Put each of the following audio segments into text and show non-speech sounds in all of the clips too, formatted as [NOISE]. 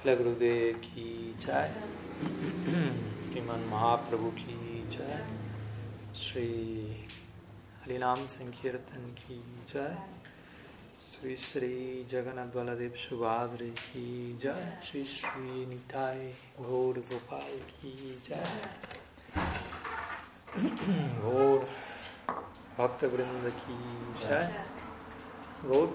शिला गुरुदेव की जय श्रीमन महाप्रभु की जय। श्री हरिनाम संकीर्तन की जय। श्री श्री जगन्नाथ बलदेव सुभाद्रे की जय। श्री श्री निताय घोर गोपाल की जय। घोर भक्त वृंद की जय। गौर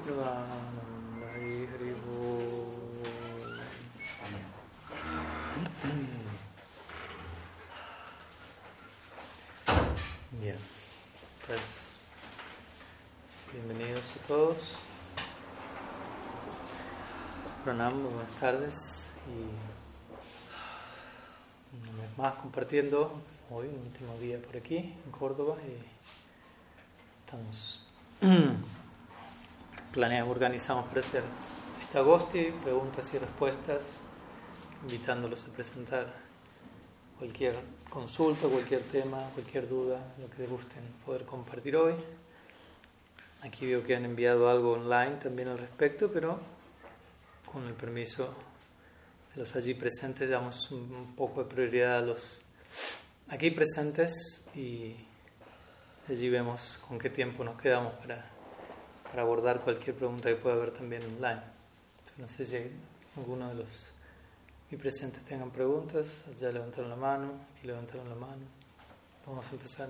Bien, pues bienvenidos a todos. Pranam, buenas tardes y una vez más compartiendo hoy un último día por aquí en Córdoba y estamos [CLEARS THROAT] planeamos, organizamos para hacer este agosto preguntas y respuestas, invitándolos a presentar cualquier consulta, cualquier tema, cualquier duda, lo que gusten poder compartir hoy. Aquí veo que han enviado algo online también al respecto, pero con el permiso de los allí presentes damos un poco de prioridad a los aquí presentes y allí vemos con qué tiempo nos quedamos para, abordar cualquier pregunta que pueda haber también online. no sé si alguno de los y presentes tengan preguntas, ya levantaron la mano, aquí levantaron la mano. Vamos a empezar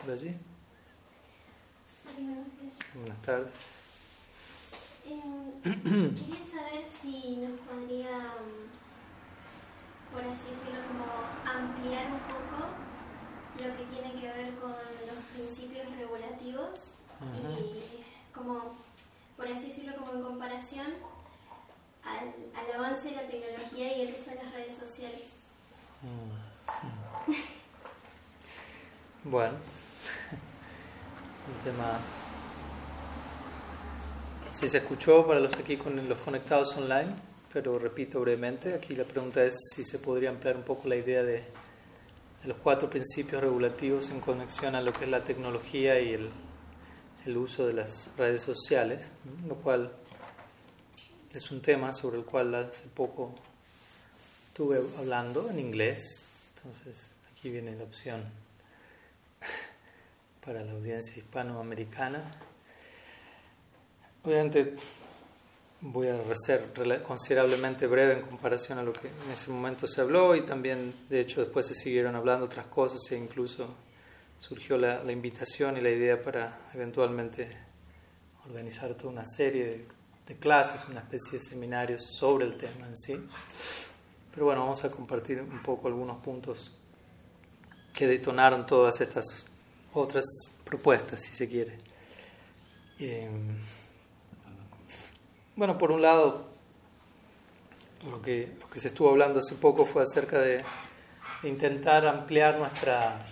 por allí. Buenas tardes. Eh, [CLEARS THROAT] quería saber si nos podría, por así decirlo, como ampliar un poco lo que tiene que ver con los principios regulativos y como, por así decirlo, como en comparación al, al, avance de la tecnología y el uso de las redes sociales. Mm. Bueno, [LAUGHS] es un tema... Si se escuchó para los aquí con los conectados online, pero repito brevemente, aquí la pregunta es si se podría ampliar un poco la idea de, de los cuatro principios regulativos en conexión a lo que es la tecnología y el, el uso de las redes sociales, lo cual es un tema sobre el cual hace poco estuve hablando en inglés, entonces aquí viene la opción para la audiencia hispanoamericana. Obviamente voy a ser considerablemente breve en comparación a lo que en ese momento se habló y también de hecho después se siguieron hablando otras cosas e incluso surgió la, la invitación y la idea para eventualmente organizar toda una serie de de clases, una especie de seminarios sobre el tema en sí. Pero bueno, vamos a compartir un poco algunos puntos que detonaron todas estas otras propuestas, si se quiere. Eh, bueno, por un lado, lo que, lo que se estuvo hablando hace poco fue acerca de, de intentar ampliar nuestra,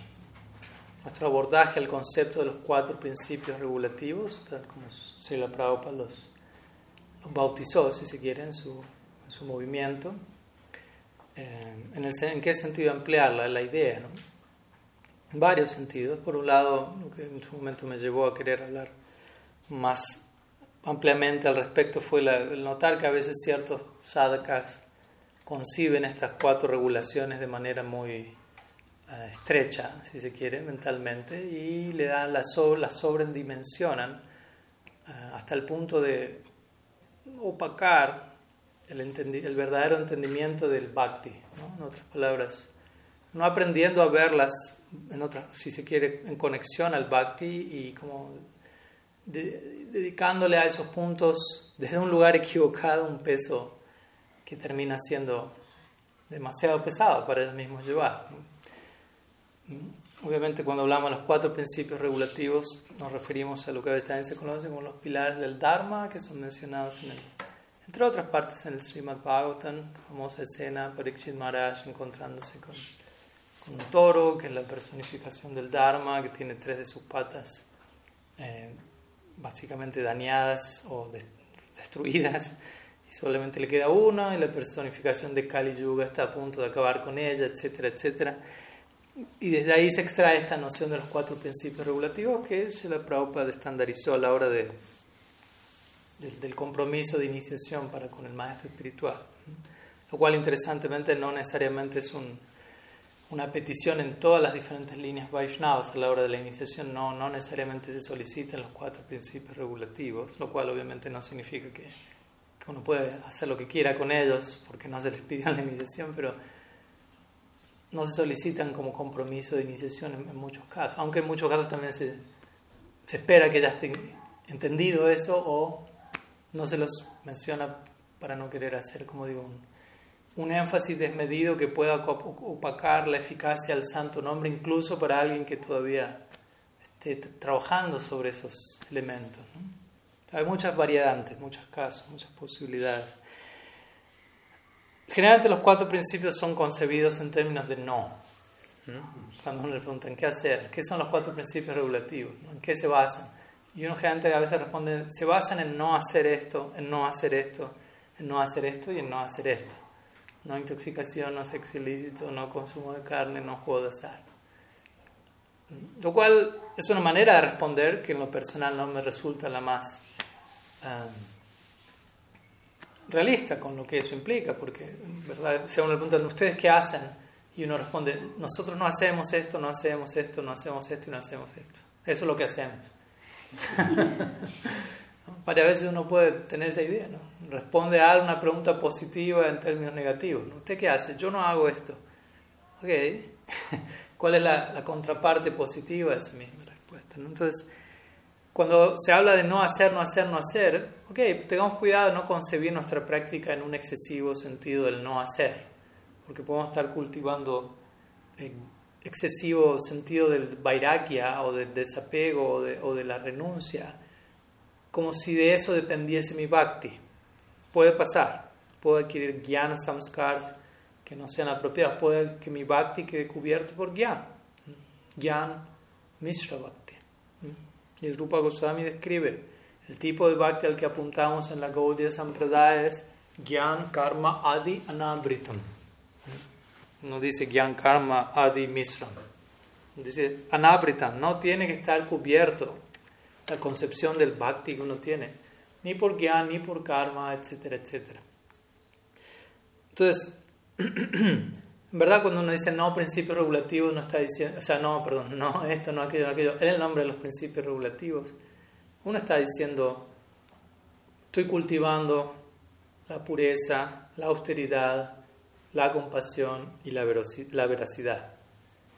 nuestro abordaje al concepto de los cuatro principios regulativos, tal como se la Prabhupada los bautizó, si se quiere, en su, su movimiento. En, el, ¿En qué sentido ampliarla? La idea, ¿no? En varios sentidos. Por un lado, lo que en su momento me llevó a querer hablar más ampliamente al respecto fue el notar que a veces ciertos sadhakas conciben estas cuatro regulaciones de manera muy eh, estrecha, si se quiere, mentalmente, y le dan la, sobre, la sobredimensionan eh, hasta el punto de opacar el, el verdadero entendimiento del bhakti, en otras palabras, no aprendiendo a verlas, en otra, si se quiere, en conexión al bhakti y como dedicándole a esos puntos desde un lugar equivocado un peso que termina siendo demasiado pesado para ellos mismos llevar. Obviamente cuando hablamos de los cuatro principios regulativos nos referimos a lo que veces se conoce como los pilares del Dharma, que son mencionados en el, entre otras partes en el Srimad Bhagavatam, famosa escena Parikshit Maharaj encontrándose con, con, un toro, que es la personificación del Dharma, que tiene tres de sus patas eh, básicamente dañadas o destruidas, y solamente le queda una, y la personificación de Kali Yuga está a punto de acabar con ella, etcétera, etcétera. Y desde ahí se extrae esta noción de los cuatro principios regulativos que la Prabhupada estandarizó a la hora de, del compromiso de iniciación para con el maestro espiritual. lo cual interesantemente no necesariamente es un, una petición en todas las diferentes líneas Vaishnavas a la hora de la iniciación, no, no necesariamente se solicitan los cuatro principios regulativos, lo cual obviamente no significa que, que uno puede hacer lo que quiera con ellos porque no se les pidió en la iniciación, pero no se solicitan como compromiso de iniciación en, muchos casos, aunque en muchos casos también se, se espera que ya estén entendido eso o no se los menciona para no querer hacer, como digo, un, énfasis desmedido que pueda opacar la eficacia del santo nombre, incluso para alguien que todavía esté trabajando sobre esos elementos. Hay muchas variantes, muchos casos, muchas posibilidades. Generalmente los cuatro principios son concebidos en términos de no. Cuando uno le pregunta, ¿qué hacer? ¿Qué son los cuatro principios regulativos? ¿En qué se basan? Y uno generalmente a veces responde, se basan en no hacer esto, en no hacer esto, en no hacer esto y en no hacer esto. No intoxicación, no sexo ilícito, no consumo de carne, no juego de azar. Lo cual es una manera de responder que en lo personal no me resulta la más um, realista con lo que eso implica, porque, ¿verdad? Si a uno le ¿ustedes qué hacen? Y uno responde, nosotros no hacemos esto, no hacemos esto, no hacemos esto y no hacemos esto. Eso es lo que hacemos. [LAUGHS] Varias veces uno puede tener esa idea, ¿no? Responde a una pregunta positiva en términos negativos. ¿Usted qué hace? Yo no hago esto. Ok. [LAUGHS] ¿Cuál es la, contraparte positiva de esa misma respuesta? Entonces, cuando se habla de no hacer, no hacer, no hacer, ok, tengamos cuidado de no concebir nuestra práctica en un excesivo sentido del no hacer, porque podemos estar cultivando excesivo sentido del vairagya o del desapego o de, o de, la renuncia, como si de eso dependiese mi bhakti. Puede pasar, puedo adquirir gyan samskars que no sean apropiados, puede que mi bhakti quede cubierto por gyan, gyan mishra. Y el Rupa Goswami describe el tipo de bhakti al que apuntamos en la Gaudiya Sampradaya es gyan karma adi anabritam no dice Gyan Karma Adi Misram. Dice Anabritam, no tiene que estar cubierto la concepción del bhakti que uno tiene, ni por Gyan, ni por Karma, etcétera, etcétera. Entonces, [CLEARS THROAT] en verdad cuando uno dice no principios regulativos, no está diciendo, o sea, no, perdón, no [LAUGHS] esto, no aquello, no aquello, en el nombre de los principios regulativos, uno está diciendo, estoy cultivando la pureza, la austeridad, la compasión y la veracidad.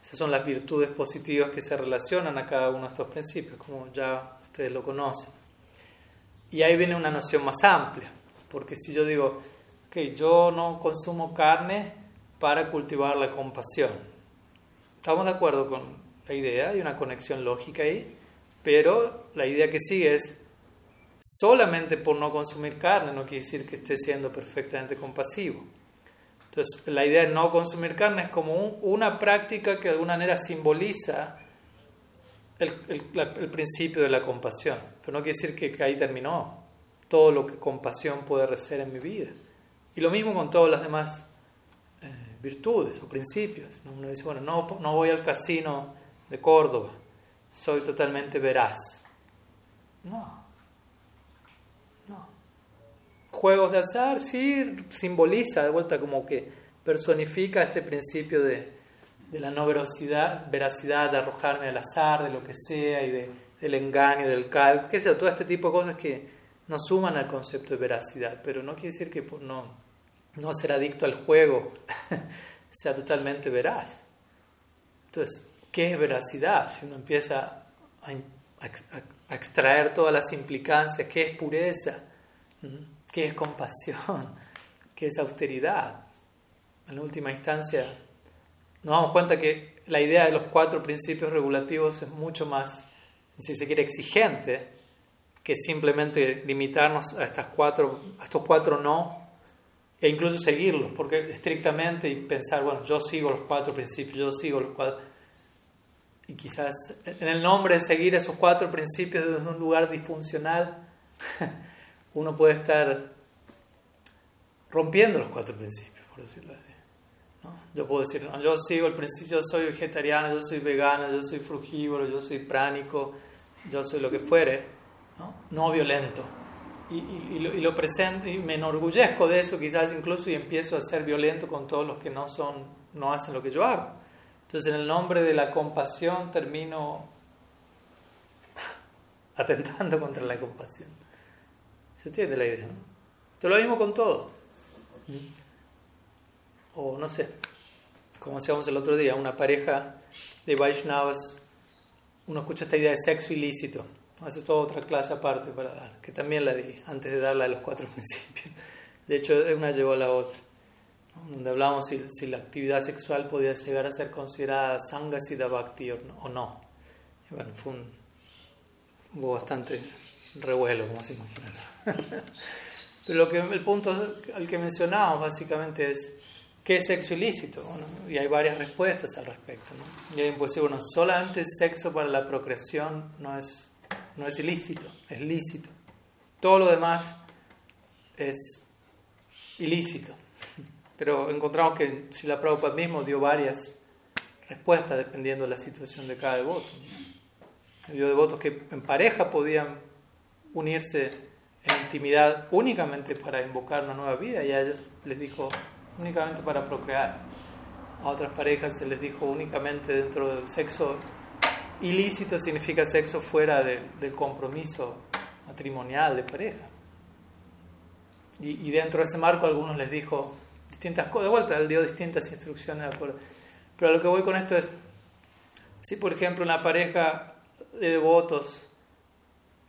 Esas son las virtudes positivas que se relacionan a cada uno de estos principios, como ya ustedes lo conocen. Y ahí viene una noción más amplia, porque si yo digo, que yo no consumo carne para cultivar la compasión, estamos de acuerdo con la idea, hay una conexión lógica ahí, pero la idea que sigue es, solamente por no consumir carne no quiere decir que esté siendo perfectamente compasivo. Entonces, la idea de no consumir carne es como una práctica que de alguna manera simboliza el, principio de la compasión. Pero no quiere decir que, ahí terminó todo lo que compasión puede ser en mi vida. Y lo mismo con todas las demás virtudes o principios. Uno dice, bueno, no, no voy al casino de Córdoba, soy totalmente veraz. No, juegos de azar, sí, simboliza de vuelta como que personifica este principio de, la no veracidad, veracidad, de arrojarme al azar, de lo que sea, y de, del engaño, del cal, qué sé todo este tipo de cosas que nos suman al concepto de veracidad, pero no quiere decir que por no, no ser adicto al juego [LAUGHS] sea totalmente veraz. Entonces, ¿qué es veracidad? Si uno empieza a, extraer todas las implicancias, ¿qué es pureza? ¿Mm? ¿Qué es compasión? [LAUGHS] ¿Qué es austeridad? En última instancia, nos damos cuenta que la idea de los cuatro principios regulativos es mucho más, si se quiere, exigente que simplemente limitarnos a, estas cuatro, a estos cuatro no e incluso seguirlos, porque estrictamente y pensar, bueno, yo sigo los cuatro principios, yo sigo los cuatro. Y quizás en el nombre de seguir esos cuatro principios desde un lugar disfuncional, [LAUGHS] uno puede estar rompiendo los cuatro principios, por decirlo así. Yo puedo decir, yo sigo el principio, yo soy vegetariano, yo soy vegano, yo soy frugívoro, yo soy pránico, yo soy lo que fuere, no, no violento. Y, lo, y, presento y me enorgullezco de eso quizás incluso y empiezo a ser violento con todos los que no son no hacen lo que yo hago. Entonces en el nombre de la compasión termino [LAUGHS] atentando contra la compasión. Se entiende la idea ¿no? Entonces lo mismo con todo. O no sé como hacíamos el otro día una pareja de Vaishnavas uno escucha esta idea de sexo ilícito esa es toda otra clase aparte para dar, que también la di antes de darla a los cuatro [LAUGHS] principios. De hecho, una llevó a la otra, donde hablamos si, si, la actividad sexual podía llegar a ser considerada sangasida bhakti o no. Y bueno, fue un, hubo bastante revuelo, como se imagina. [LAUGHS] Pero lo que, el punto al que mencionábamos básicamente es ¿qué es sexo ilícito? Bueno, y hay varias respuestas al respecto. ¿no? Y puede decir, bueno, solamente sexo para la procreación no es no es ilícito, es lícito. Todo lo demás es ilícito. Pero encontramos que la Prabhupada mismo dio varias respuestas dependiendo de la situación de cada devoto. Dio devotos que en pareja podían unirse en intimidad únicamente para invocar una nueva vida y a ellos les dijo únicamente para procrear. A otras parejas se les dijo únicamente dentro del sexo Ilícito significa sexo fuera del compromiso matrimonial de pareja. Y, dentro de ese marco algunos les dijo distintas cosas, de vuelta, él dio distintas instrucciones. Pero lo que voy con esto es, si por ejemplo una pareja de devotos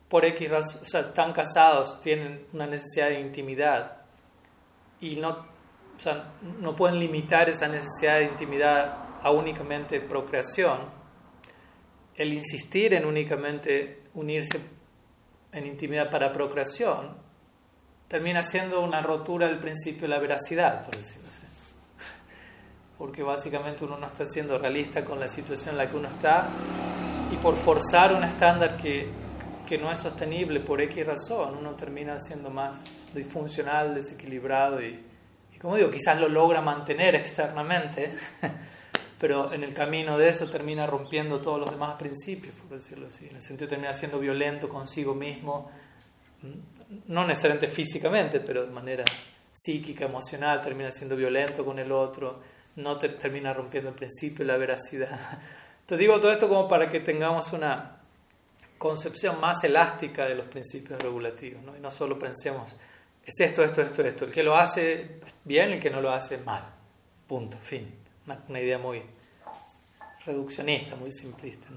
por X están casados, tienen una necesidad de intimidad y no, no pueden limitar esa necesidad de intimidad a únicamente procreación, el insistir en únicamente unirse en intimidad para procreación termina siendo una rotura del principio de la veracidad, por decirlo así. Porque básicamente uno no está siendo realista con la situación en la que uno está y por forzar un estándar que, que no es sostenible por X razón, uno termina siendo más disfuncional, desequilibrado y, y como digo, quizás lo logra mantener externamente pero en el camino de eso termina rompiendo todos los demás principios, por decirlo así. En el sentido termina siendo violento consigo mismo, no necesariamente físicamente, pero de manera psíquica, emocional, termina siendo violento con el otro, no termina rompiendo el principio la veracidad. Entonces digo todo esto como para que tengamos una concepción más elástica de los principios regulativos, ¿no? y no solo pensemos, es esto, esto, esto, esto, el que lo hace bien, el que no lo hace mal, punto, fin. Una, idea muy reduccionista, muy simplista.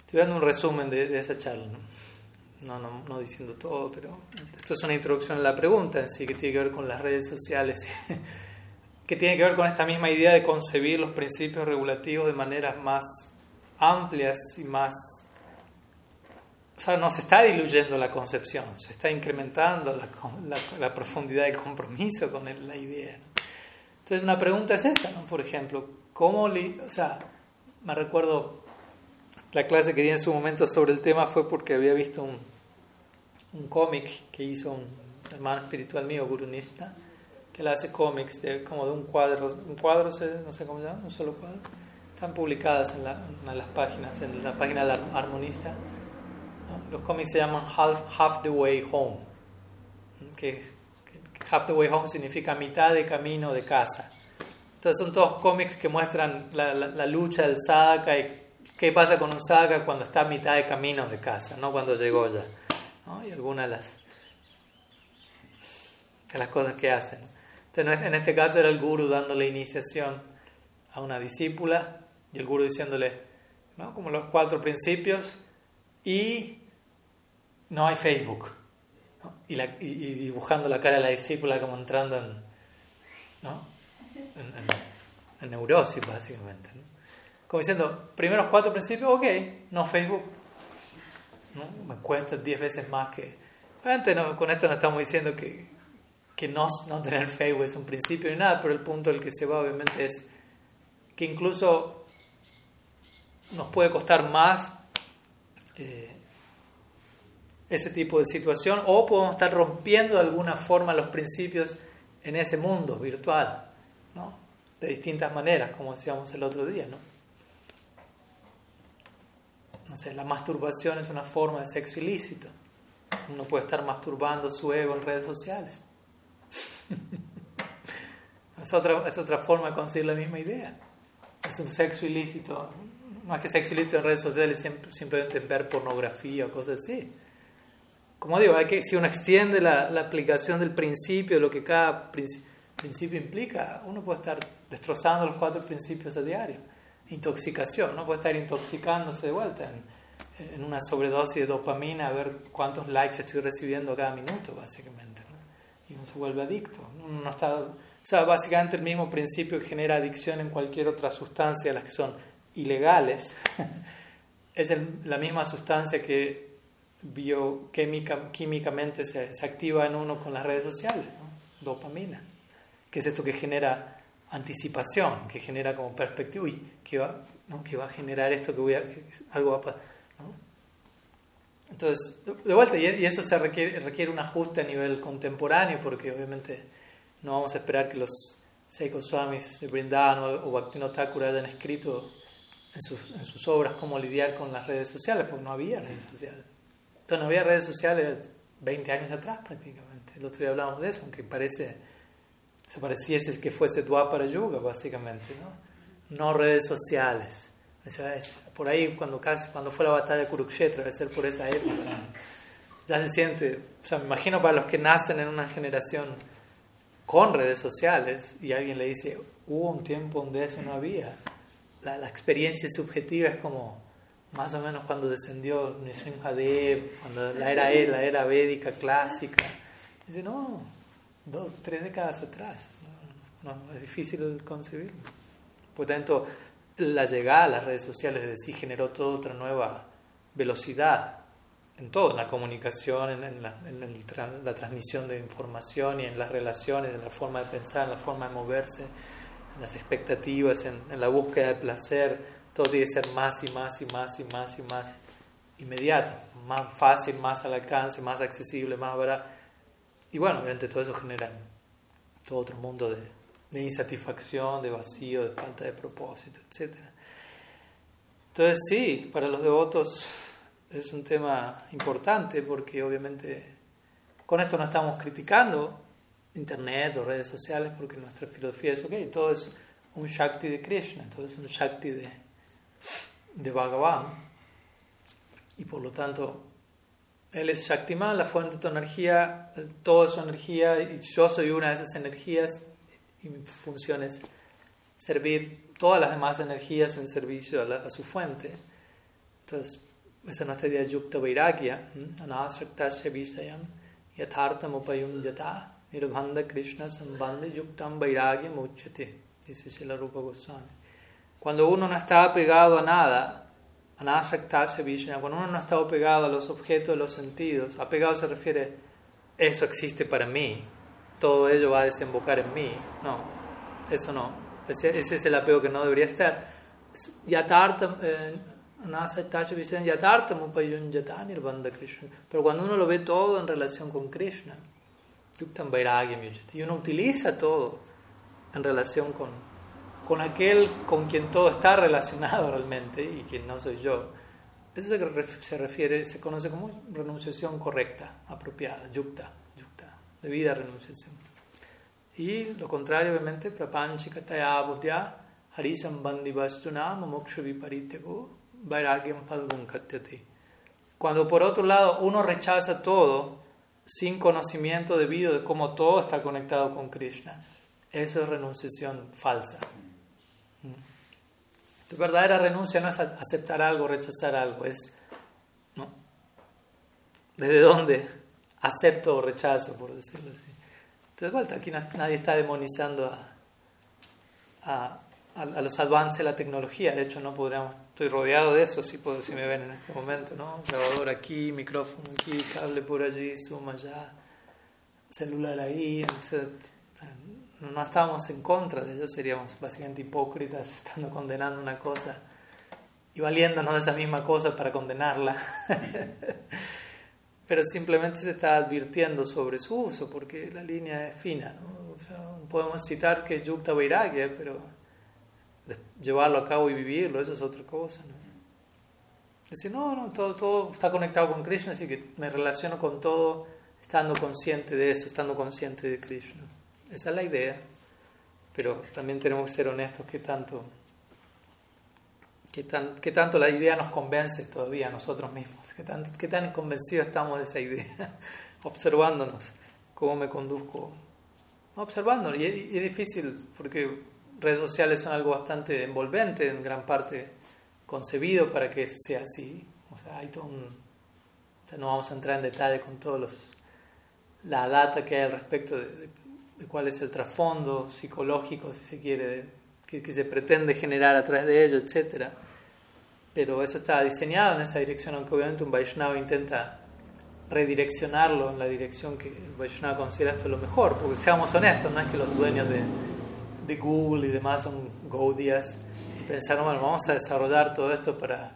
Estoy dando un resumen de, esa charla, ¿no? No, no, diciendo todo, pero esto es una introducción a la pregunta en sí, que tiene que ver con las redes sociales, [LAUGHS] que tiene que ver con esta misma idea de concebir los principios regulativos de maneras más amplias y más... O sea, no se está diluyendo la concepción, se está incrementando la, la, profundidad del compromiso con la idea. Entonces, una pregunta es esa, ¿no? Por ejemplo, ¿cómo, o sea, me recuerdo la clase que di en su momento sobre el tema fue porque había visto un, un cómic que hizo un hermano espiritual mío, gurunista, que él hace cómics de, como de un cuadro, un cuadro, no sé cómo se llama, un solo cuadro. Están publicadas en, las páginas, en la página del armonista. Los cómics se llaman Half, Half the Way Home, que Half the Way Home significa mitad de camino de casa. Entonces son todos cómics que muestran la, la, lucha del sadhaka y qué pasa con un sadhaka cuando está a mitad de camino de casa, no cuando llegó ya. Y algunas de las, de las cosas que hacen. Entonces, en este caso era el guru dándole iniciación a una discípula y el guru diciéndole, ¿no? como los cuatro principios, y no hay Facebook y, dibujando la cara de la discípula como entrando en, neurosis, básicamente. Como diciendo, primeros cuatro principios, ok, no Facebook, me cuesta diez veces más que... Obviamente con esto no estamos diciendo que, que no, no tener Facebook es un principio ni nada, pero el punto al que se va obviamente es que incluso nos puede costar más eh, ese tipo de situación o podemos estar rompiendo de alguna forma los principios en ese mundo virtual. De distintas maneras, como decíamos el otro día, ¿no? Sé, la masturbación es una forma de sexo ilícito. Uno puede estar masturbando su ego en redes sociales. [LAUGHS] es, otra, es otra forma de conseguir la misma idea. Es un sexo ilícito. Es que sexo ilícito en redes sociales simplemente ver pornografía o cosas así. Como digo, hay que, si uno extiende la, la aplicación del principio, lo que cada principio implica, uno puede estar destrozando los cuatro principios a diario. Intoxicación, uno puede estar intoxicándose de vuelta en, en una sobredosis de dopamina a ver cuántos likes estoy recibiendo cada minuto, básicamente. Y uno se vuelve adicto. Uno no está, o sea, básicamente el mismo principio que genera adicción en cualquier otra sustancia, las que son ilegales, [LAUGHS] es la misma sustancia que bioquímicamente se, se, activa en uno con las redes sociales, dopamina, que es esto que genera anticipación, que genera como perspectiva, uy, que va, ¿no? que va a generar esto, que, voy a, algo va a pasar. Entonces, de vuelta, y eso se requiere, requiere un ajuste a nivel contemporáneo, porque obviamente no vamos a esperar que los Seiko Swamis de Brindavan o Bhaktivinoda Thakur hayan escrito en sus, en sus obras cómo lidiar con las redes sociales, porque no había redes sociales. Entonces no había redes sociales 20 años atrás prácticamente. El otro día hablábamos de eso, aunque parece, se pareciese que fuese para Yuga básicamente, ¿no? No redes sociales. Por ahí cuando, casi, cuando fue la batalla de Kurukshetra, debe ser por esa época, ya se siente, o sea, me imagino para los que nacen en una generación con redes sociales y alguien le dice, hubo un tiempo donde eso no había la, la, experiencia subjetiva es como más o menos cuando descendió Nisringadev, cuando la era e, la era védica clásica. Dice, no, dos, tres décadas atrás. No, es difícil concebirlo. Por tanto, la llegada a las redes sociales de sí generó toda otra nueva velocidad en todo, en la comunicación, en, la, en la transmisión de información y en las relaciones, en la forma de pensar, en la forma de moverse las expectativas, en, la búsqueda de placer, todo tiene que ser más y más y más y más y más inmediato, más fácil, más al alcance, más accesible, más barato. Y bueno, obviamente todo eso genera todo otro mundo de, de insatisfacción, de vacío, de falta de propósito, etc. Entonces sí, para los devotos es un tema importante porque obviamente con esto no estamos criticando internet o redes sociales, porque nuestra filosofía es, ok, todo es un Shakti de Krishna, todo es un Shakti de, de Bhagavan. Y por lo tanto, él es Shaktiman, la fuente de tu energía, toda su energía, y yo soy una de esas energías, y mi función es servir todas las demás energías en servicio a, a su fuente. Entonces, esa es nuestra idea de Yukta Vairagya, Anasaktasya Vishayam, Yathartam Upayum Yata. Nirbhanda Krishna Sambandha Yuktam Vairagya Muchate, dice Shila Rupa Goswami. Cuando uno no está apegado a nada, Anasaktasya Vishna, cuando uno no está apegado a los objetos de los sentidos, apegado se refiere, eso existe para mí, todo ello va a desembocar en mí. No, eso no. Ese, ese es el apego que no debería estar. Eh, pero cuando uno lo ve todo en relación con Krishna, y uno utiliza todo en relación con, con aquel con quien todo está relacionado realmente y quien no soy yo. Eso se refiere, se conoce como renunciación correcta, apropiada, yukta, yukta, debida renunciación. Y lo contrario, obviamente, prapanchikataya buddhya harisam bandivastuna moksha vairagyam falgun. Cuando por otro lado uno rechaza todo, sin conocimiento debido de cómo todo está conectado con Krishna. Eso es renunciación falsa. Tu verdadera renuncia no es aceptar algo, rechazar algo, es ¿no? desde dónde acepto o rechazo, por decirlo así. Entonces, aquí nadie está demonizando a, a, los avances de la tecnología. De hecho, no podríamos, estoy rodeado de eso, si, puedo, si me ven en este momento, ¿no? Grabador aquí, micrófono aquí, cable por allí, zoom allá, celular ahí. No estábamos en contra de ello, seríamos básicamente hipócritas [LAUGHS] estando condenando una cosa y valiéndonos de esa misma cosa para condenarla. [LAUGHS] Pero simplemente se está advirtiendo sobre su uso, porque la línea es fina. ¿no? podemos citar que es Yukta Vairagya, pero llevarlo a cabo y vivirlo, eso es otra cosa. Decir, no, no, todo, todo está conectado con Krishna, así que me relaciono con todo estando consciente de eso, estando consciente de Krishna. Esa es la idea. Pero también tenemos que ser honestos que tanto, que tan, que tanto la idea nos convence todavía a nosotros mismos, que tan, que tan convencidos estamos de esa idea, [LAUGHS] observándonos, cómo me conduzco, observándonos. Y, es difícil porque redes sociales son algo bastante envolvente, en gran parte concebido para que sea así. O sea, hay todo un, no vamos a entrar en detalle con todos los la data que hay al respecto de, cuál es el trasfondo psicológico, si se quiere, que, se pretende generar a través de ello, etc. Pero eso está diseñado en esa dirección, aunque obviamente un Vaishnava intenta redireccionarlo en la dirección que el Vaishnava considera esto lo mejor, porque seamos honestos, no es que los dueños de, de Google y demás son Gaudias pensaron, bueno, vamos a desarrollar todo esto para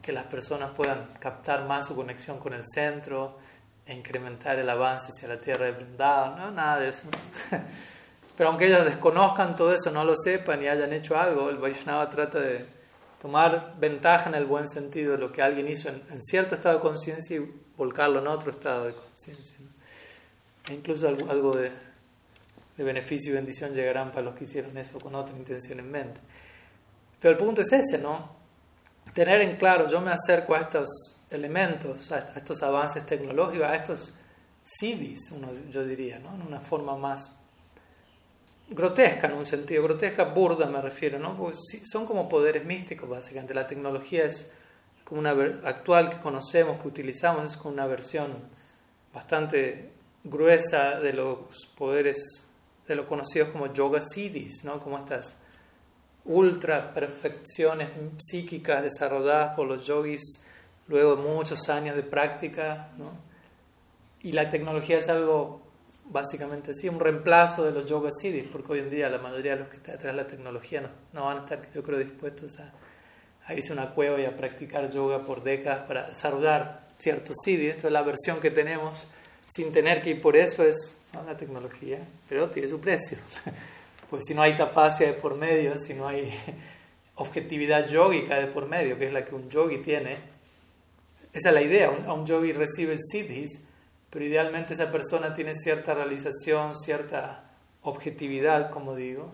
que, las personas puedan captar más su conexión con el centro e incrementar el avance hacia la tierra de Vrindavan, no, nada de eso. [LAUGHS] Pero aunque ellos desconozcan todo eso, no lo sepan y hayan hecho algo, el Vaishnava trata de tomar ventaja en el buen sentido de lo que alguien hizo en, cierto estado de conciencia y volcarlo en otro estado de conciencia. E incluso algo, algo de, de beneficio y bendición llegarán para los que hicieron eso con otra intención en mente. Pero el punto es ese, ¿no? Tener en claro, yo me acerco a estos elementos, a estos avances tecnológicos, a estos CDs, uno, yo diría, ¿no? En una forma más grotesca, en un sentido, grotesca, burda me refiero, ¿no? Son como poderes místicos, básicamente. La tecnología es como una actual que conocemos, que utilizamos, es como una versión bastante gruesa de los poderes, de los conocidos como yoga siddhis, ¿no? Como estas ultra perfecciones psíquicas desarrolladas por los yogis luego de muchos años de práctica. ¿no? Y la tecnología es algo básicamente así, un reemplazo de los yoga siddhis, porque hoy en día la mayoría de los que están detrás de la tecnología no, van a estar, yo creo, dispuestos a, irse a una cueva y a practicar yoga por décadas para desarrollar ciertos siddhis. Entonces la versión que tenemos sin tener que ir por eso es la tecnología, pero tiene su precio. [LAUGHS] pues si no hay tapacia de por medio, si no hay [LAUGHS] objetividad yógica de por medio, que es la que un yogi tiene, esa es la idea, a un yogi recibe siddhis, pero idealmente esa persona tiene cierta realización, cierta objetividad, como digo,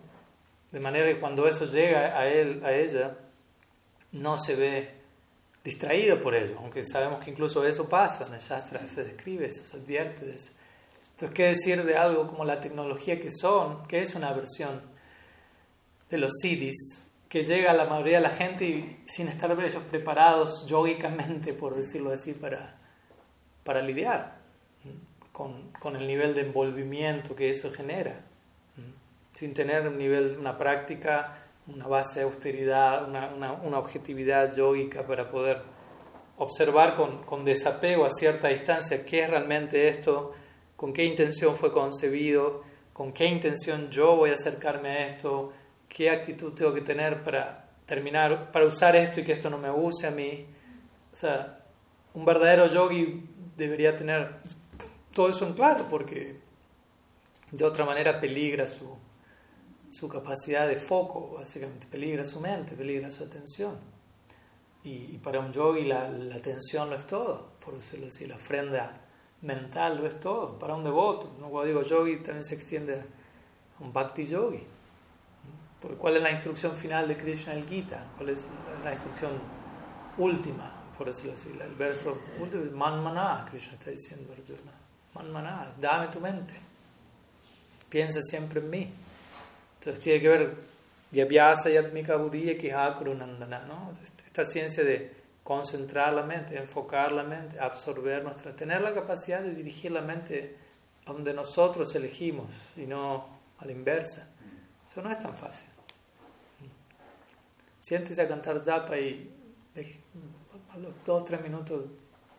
de manera que cuando eso llega a él, a ella, no se ve distraído por ello, aunque sabemos que incluso eso pasa, en el Shastra se describe eso, se advierte de eso. Entonces, ¿qué decir de algo como la tecnología que son, que es una versión de los CDs, que llega a la mayoría de la gente y sin estar ellos preparados yogicamente, por decirlo así, para, para lidiar con, con, el nivel de envolvimiento que eso genera, sin tener un nivel, una práctica, una base de austeridad, una, una, una objetividad yogica para poder observar con, con desapego a cierta distancia qué es realmente esto con qué intención fue concebido, con qué intención yo voy a acercarme a esto, qué actitud tengo que tener para terminar, para usar esto y que esto no me use a mí. O sea, un verdadero yogi debería tener todo eso en claro porque de otra manera peligra su, su capacidad de foco, básicamente peligra su mente, peligra su atención. Y, para un yogi la, la atención lo es todo, por decirlo así, la ofrenda mental lo es todo, para un devoto. ¿no? Cuando digo yogi también se extiende a un bhakti yogi. ¿Cuál es la instrucción final de Krishna el Gita? ¿Cuál es la instrucción última, por decirlo así? El verso último es Manmana, Krishna está diciendo Arjuna. Manmana, dame tu mente. Piensa siempre en mí. Entonces tiene que ver Vyabhyasa Yatmika Buddhiya Kiha Nandana, ¿no? Esta ciencia de concentrar la mente, enfocar la mente, absorber nuestra, tener la capacidad de dirigir la mente donde nosotros elegimos y no a la inversa. Eso no es tan fácil. Siéntese a cantar japa y a los dos o tres minutos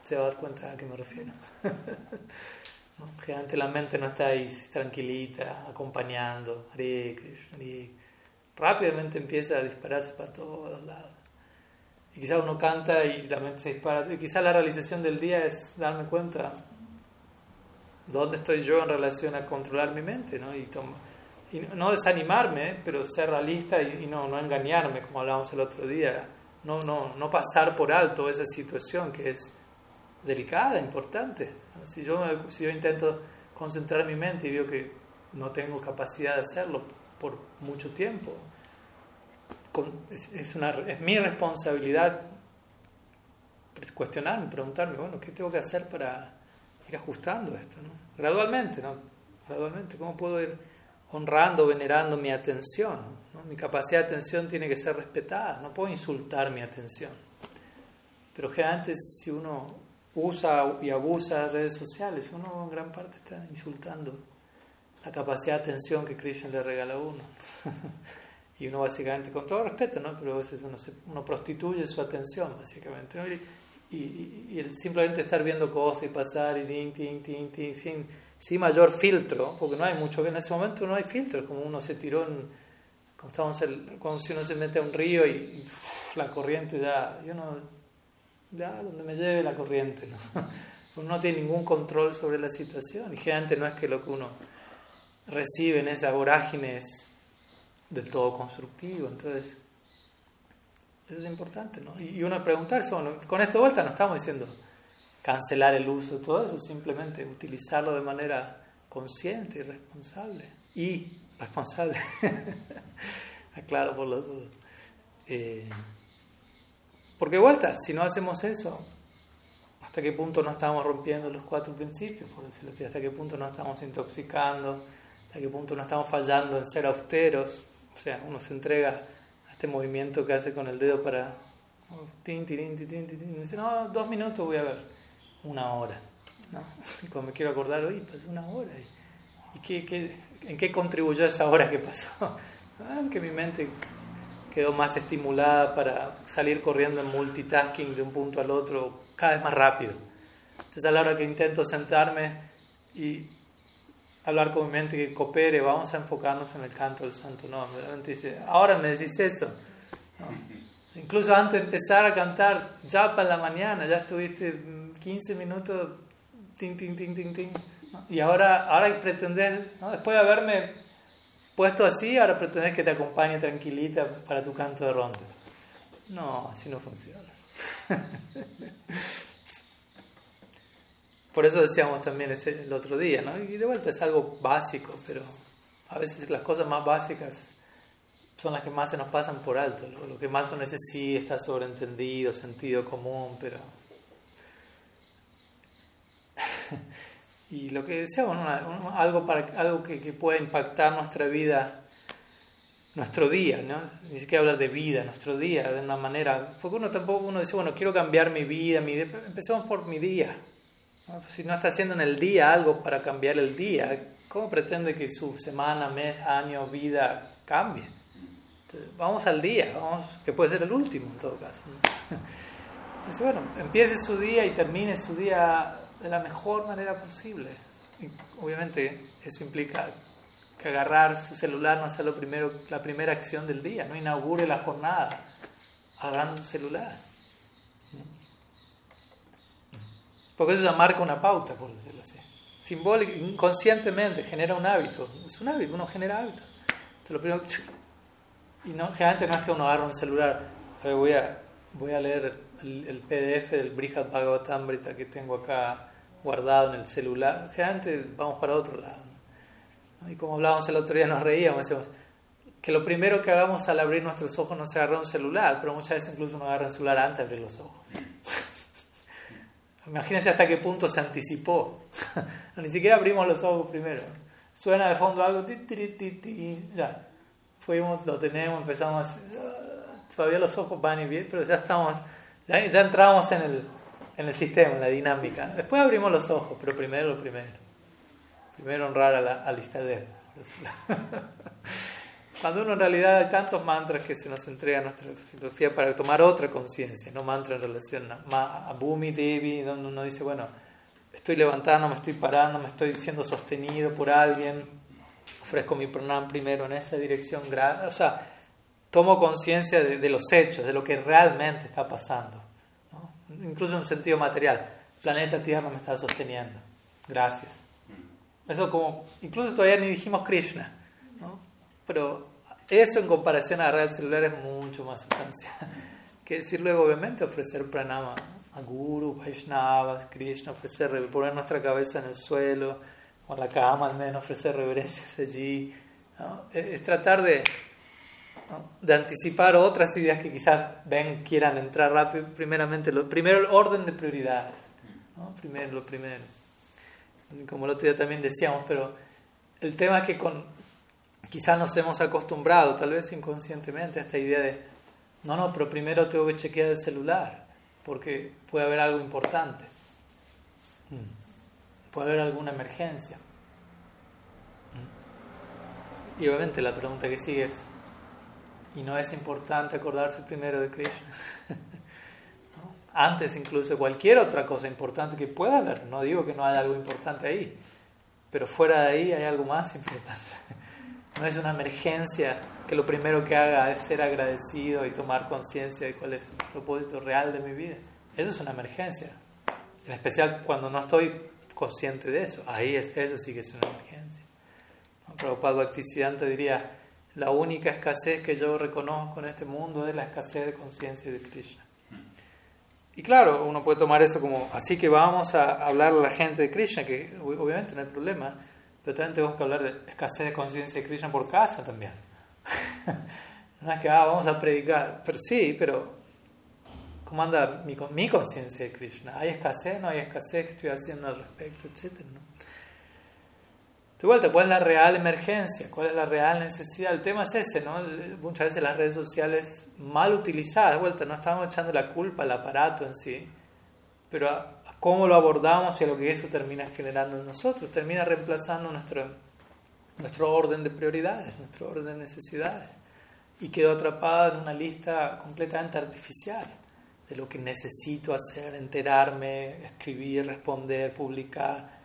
se va a dar cuenta a qué me refiero. [LAUGHS] Generalmente la mente no está ahí tranquilita, acompañando, Rápidamente empieza a dispararse para todos lados. Y quizás uno canta y la mente se dispara. Y quizás la realización del día es darme cuenta dónde estoy yo en relación a controlar mi mente, ¿no? Y, y no desanimarme, pero ser realista y, no, no engañarme, como hablábamos el otro día, no, no, no pasar por alto esa situación que es delicada, importante. Si yo, si yo intento concentrar mi mente y veo que no tengo capacidad de hacerlo por mucho tiempo, es, una, es mi responsabilidad cuestionarme, preguntarme, bueno, ¿qué tengo que hacer para ir ajustando esto? Gradualmente, ¿no? Gradualmente, ¿cómo puedo ir honrando, venerando mi atención? Mi capacidad de atención tiene que ser respetada, no puedo insultar mi atención. Pero generalmente si uno usa y abusa de redes sociales, uno en gran parte está insultando la capacidad de atención que Krishna le regala a uno. [LAUGHS] y uno básicamente, con todo respeto, ¿no? pero a veces uno, uno prostituye su atención, básicamente. Y, y, el simplemente estar viendo cosas y pasar y ting, ting, ting, ting, sin, sin mayor filtro, porque no hay mucho, en ese momento no hay filtro, como uno se tiró en, como, estamos como si uno se mete a un río y, la corriente ya, yo no, ya donde me lleve la corriente, ¿no? [LAUGHS] uno no tiene ningún control sobre la situación y generalmente no es que lo que uno recibe en esas vorágines del todo constructivo. Entonces, eso es importante, ¿no? Y uno preguntarse, bueno, con esto de vuelta no estamos diciendo cancelar el uso de todo eso, simplemente utilizarlo de manera consciente y responsable. Y responsable, [LAUGHS] aclaro por los dos. Eh, porque vuelta, si no hacemos eso, ¿hasta qué punto no estamos rompiendo los cuatro principios? Por decirlo así, ¿hasta qué punto no estamos intoxicando? ¿Hasta qué punto no estamos fallando en ser austeros? O sea, uno se entrega a este movimiento que hace con el dedo para... Oh, tin, tin, tin, tin, dice, no, dos minutos voy a ver. Una hora. ¿no? Cuando me quiero acordar, oye, pasó una hora. ¿Y qué, qué, en qué contribuyó esa hora que pasó? Ah, que mi mente quedó más estimulada para salir corriendo en multitasking de un punto al otro cada vez más rápido. Entonces a la hora que intento sentarme y hablar con mi mente que coopere, vamos a enfocarnos en el canto del santo nombre. dice, ahora me decís eso. Incluso antes de empezar a cantar, ya para la mañana, ya estuviste 15 minutos, ting, ting, ting, ting, ting. Y ahora, ahora pretendés, después de haberme puesto así, ahora pretendés que te acompañe tranquilita para tu canto de rondas. No, así no funciona. Por eso decíamos también el otro día, ¿no? Y de vuelta es algo básico, pero a veces las cosas más básicas son las que más se nos pasan por alto. Lo que más uno dice sí está sobreentendido, sentido común, pero... [LAUGHS] y lo que decíamos, algo, para, algo que, que pueda impactar nuestra vida nuestro día, ¿no? Ni siquiera hablar de vida, nuestro día, de una manera, porque uno tampoco uno dice, bueno, quiero cambiar mi vida, mi empecemos por mi día, si no está haciendo en el día algo para cambiar el día, ¿cómo pretende que su semana, mes, año, vida cambie? vamos al día, vamos, que puede ser el último en todo caso. [LAUGHS] Dice, bueno, empiece su día y termine su día de la mejor manera posible. obviamente eso implica que agarrar su celular no sea lo primero, la primera acción del día, no inaugure la jornada agarrando su celular. Porque eso ya marca una pauta, por decirlo así. Simbólico, inconscientemente genera un hábito. Es un hábito, uno genera hábitos. lo primero, y no, generalmente no es que uno agarre un celular, voy a, voy a leer el, PDF del Brihad Bhagavatamrita que tengo acá guardado en el celular. Generalmente vamos para otro lado. Y como hablábamos el otro día, nos reíamos, decíamos que lo primero que hagamos al abrir nuestros ojos no sea agarrar un celular, pero muchas veces incluso uno agarra un celular antes de abrir los ojos. [LAUGHS] Imagínense hasta qué punto se anticipó. [LAUGHS] Ni siquiera abrimos los ojos primero. Suena de fondo algo, ya. Fuimos, lo tenemos, empezamos. Todavía los ojos van y bien, pero ya estamos, ya entramos en el, en el sistema, en la dinámica. Después abrimos los ojos, pero primero lo primero. Primero honrar a la, al. [LAUGHS] Cuando uno en realidad hay tantos mantras que se nos entrega a nuestra filosofía para tomar otra conciencia, no mantra en relación a, a Bhumi Devi, donde uno dice, bueno, estoy levantando, me estoy parando, me estoy siendo sostenido por alguien, ofrezco mi pranam primero en esa dirección, o sea, tomo conciencia de, los hechos, de lo que realmente está pasando, incluso en un sentido material, planeta Tierra me está sosteniendo, gracias. Eso como, incluso todavía ni dijimos Krishna, ¿no? pero eso en comparación a agarrar el celular es mucho más sustancia. [LAUGHS] que decir luego, obviamente, ofrecer pranama a Guru, Vaishnavas, Krishna, ofrecer, poner nuestra cabeza en el suelo, o en la cama al menos, ofrecer reverencias allí. Es, tratar de, de anticipar otras ideas que quizás ven, quieran entrar rápido. Primeramente, lo, primero el orden de prioridades. Primero, lo primero. Como el otro día también decíamos, pero el tema es que con, quizás nos hemos acostumbrado, tal vez inconscientemente, a esta idea de, no, no, pero primero tengo que chequear el celular, porque puede haber algo importante, mm. puede haber alguna emergencia. Mm. Y obviamente la pregunta que sigue es, ¿y no es importante acordarse primero de Krishna? [LAUGHS] Antes incluso cualquier otra cosa importante que pueda haber, no digo que no haya algo importante ahí, pero fuera de ahí hay algo más importante. [LAUGHS] No es una emergencia que lo primero que haga es ser agradecido y tomar conciencia de cuál es el propósito real de mi vida. Eso es una emergencia. En especial cuando no estoy consciente de eso. Ahí es, eso sí que es una emergencia. Prabhupada Bhaktisiddhanta diría, la única escasez que yo reconozco en este mundo es la escasez de conciencia de Krishna. Y claro, uno puede tomar eso como, así que vamos a hablar a la gente de Krishna, que obviamente no hay problema, pero también tenemos que hablar de escasez de conciencia de Krishna por casa también. [LAUGHS] no es que ah, vamos a predicar, pero sí, pero ¿cómo anda mi, mi conciencia de Krishna? ¿Hay escasez? ¿No hay escasez? ¿Qué estoy haciendo al respecto? Etcétera. De vuelta, ¿cuál es la real emergencia? ¿Cuál es la real necesidad? El tema es ese, ¿no? Muchas veces las redes sociales mal utilizadas, vuelta, no estamos echando la culpa al aparato en sí, pero a, cómo lo abordamos y a lo que eso termina generando en nosotros, termina reemplazando nuestro, nuestro orden de prioridades, nuestro orden de necesidades. Y quedo atrapado en una lista completamente artificial de lo que necesito hacer, enterarme, escribir, responder, publicar,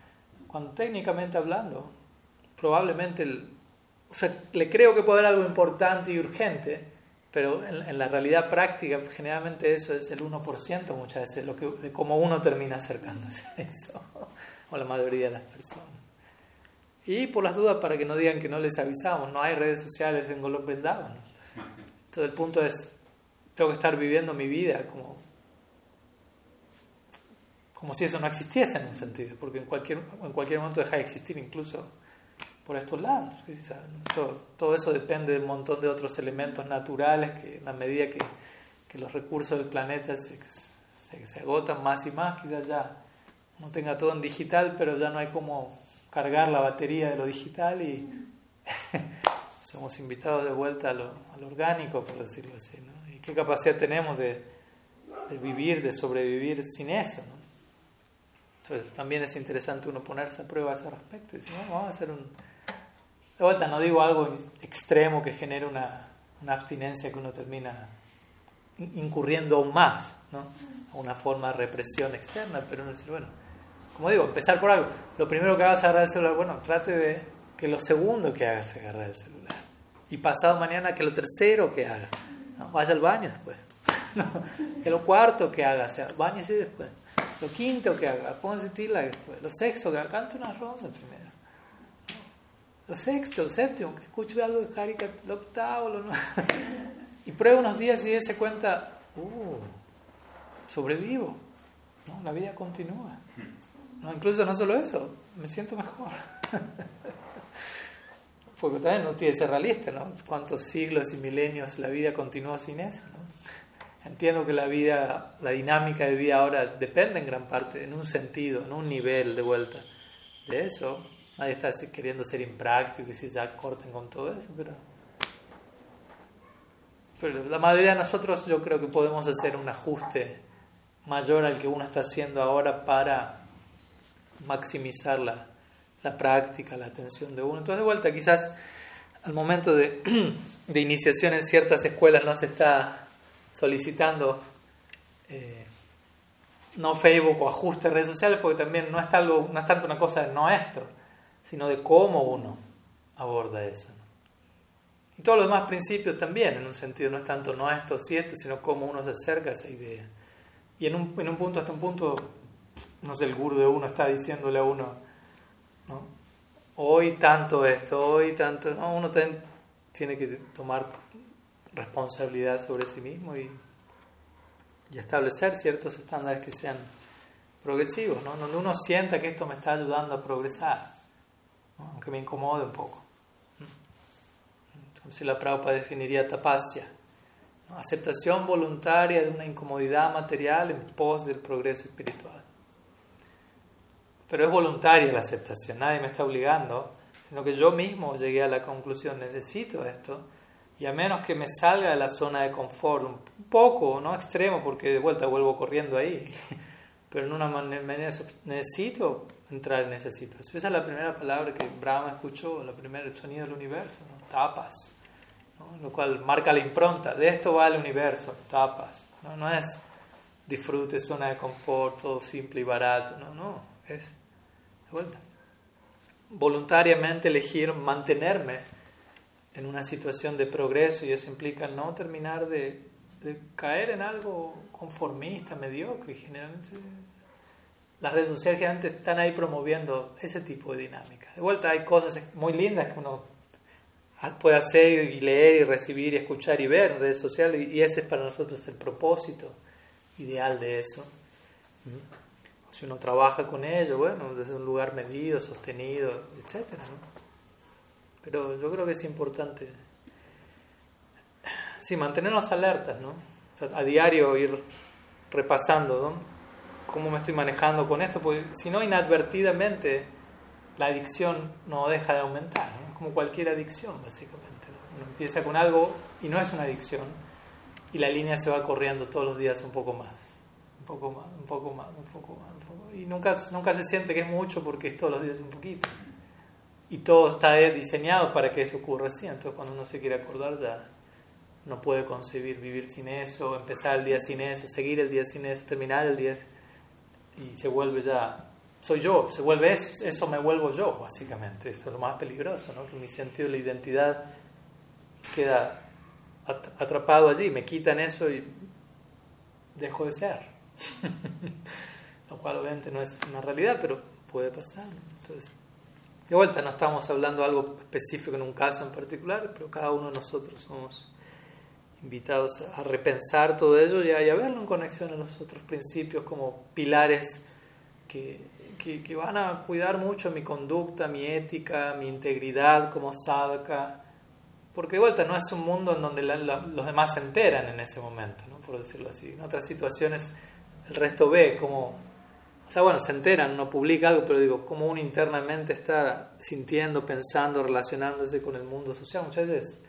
cuando técnicamente hablando probablemente, o sea, le creo que puede haber algo importante y urgente, pero en, la realidad práctica generalmente eso es el 1% muchas veces lo que, de cómo uno termina acercándose a eso, [LAUGHS] o la mayoría de las personas. Y por las dudas, para que no digan que no les avisamos, no hay redes sociales en Golok [LAUGHS] Entonces el punto es, tengo que estar viviendo mi vida como, como si eso no existiese en un sentido, porque en cualquier, en cualquier momento deja de existir incluso por estos lados. Todo, eso depende de un montón de otros elementos naturales que en la medida que, que los recursos del planeta se, se, agotan más y más, quizás ya no tenga todo en digital, pero ya no hay como cargar la batería de lo digital y [LAUGHS] somos invitados de vuelta a lo, orgánico, por decirlo así. ¿Y qué capacidad tenemos de, de vivir, de sobrevivir sin eso? Entonces también es interesante uno ponerse a prueba a ese respecto y decir, vamos a hacer un de vuelta, no digo algo extremo que genere una, abstinencia que uno termina incurriendo aún más, ¿no? Una forma de represión externa, pero uno dice, bueno, como digo, empezar por algo. Lo primero que hagas es agarrar el celular, bueno, trate de que lo segundo que hagas es agarrar el celular. Y pasado mañana que lo tercero que haga, vaya al baño después. [LAUGHS] que lo cuarto que haga, sea, bañese después. Lo quinto que haga, póngase tila después. Lo sexto que haga, cante una ronda primero lo sexto, el séptimo, que escuche algo de Harika, lo octavo, lo y prueba unos días y se cuenta, uh, sobrevivo, ¿no? la vida continúa. ¿no? Incluso no solo eso, me siento mejor. [LAUGHS] Porque también no tiene que ser realista, ¿no? ¿Cuántos siglos y milenios la vida continuó sin eso? ¿no? Entiendo que la vida, la dinámica de vida ahora depende en gran parte, en un sentido, en un nivel de vuelta de eso, Nadie está queriendo ser impráctico y si ya corten con todo eso, pero, pero la mayoría de nosotros yo creo que podemos hacer un ajuste mayor al que uno está haciendo ahora para maximizar la, la práctica, la atención de uno. Entonces, de vuelta, quizás al momento de, [CLEARS THROAT] de iniciación en ciertas escuelas no se está solicitando eh, no Facebook o ajuste de redes sociales, porque también no es, algo, no es tanto una cosa de nuestro sino de cómo uno aborda eso. Y todos los demás principios también, en un sentido, no es tanto no esto, sí esto, sino cómo uno se acerca a esa idea. Y en un, en un punto, hasta un punto, no sé, el gurú de uno está diciéndole a uno, ¿no? hoy tanto esto, hoy tanto, no, uno tiene que tomar responsabilidad sobre sí mismo y y establecer ciertos estándares que sean progresivos, ¿no? donde uno sienta que esto me está ayudando a progresar, aunque me incomode un poco. Entonces la Prabhupada definiría tapasya, aceptación voluntaria de una incomodidad material en pos del progreso espiritual. Pero es voluntaria la aceptación, nadie me está obligando, sino que yo mismo llegué a la conclusión, necesito esto, y a menos que me salga de la zona de confort, un poco, no extremo, porque de vuelta vuelvo corriendo ahí, [LAUGHS] pero en una manera necesito entrar en esa situación. Esa es la primera palabra que Brahma escuchó, la primera, el sonido del universo, tapas, lo cual marca la impronta, de esto va el universo, tapas, ¿no? no es disfrute, zona de confort, todo simple y barato, no, no, es de vuelta. Voluntariamente elegir mantenerme en una situación de progreso y eso implica no terminar de, de caer en algo conformista, mediocre. Y generalmente las redes sociales antes están ahí promoviendo ese tipo de dinámica. De vuelta hay cosas muy lindas que uno puede hacer y leer y recibir y escuchar y ver en redes sociales y ese es para nosotros el propósito ideal de eso. Si uno trabaja con ello, bueno, desde un lugar medido, sostenido, etcétera, pero yo creo que es importante, sí, mantenernos alertas, ¿no? a diario ir repasando, ¿no? Cómo me estoy manejando con esto, porque si no, inadvertidamente la adicción no deja de aumentar, ¿no? Es como cualquier adicción, básicamente. Uno empieza con algo y no es una adicción, y la línea se va corriendo todos los días un poco más, un poco más, un poco más, un poco más, un poco Y nunca, nunca se siente que es mucho porque es todos los días un poquito y todo está diseñado para que eso ocurra así. Entonces, cuando uno se quiere acordar, ya no puede concebir vivir sin eso, empezar el día sin eso, seguir el día sin eso, terminar el día y se vuelve ya. Soy yo, se vuelve eso, eso me vuelvo yo, básicamente. Esto es lo más peligroso, ¿no? Que mi sentido de la identidad queda atrapado allí, me quitan eso y dejo de ser. [LAUGHS] lo cual obviamente no es una realidad, pero puede pasar. Entonces, de vuelta, no estamos hablando de algo específico en un caso en particular, pero cada uno de nosotros somos invitados a repensar todo ello y a, verlo en conexión a los otros principios como pilares que, que, van a cuidar mucho mi conducta, mi ética, mi integridad como sadhaka. Porque de vuelta no es un mundo en donde los demás se enteran en ese momento, ¿no? por decirlo así. En otras situaciones el resto ve como o sea, bueno, se enteran, no publica algo, pero digo, como uno internamente está sintiendo, pensando, relacionándose con el mundo social, muchas veces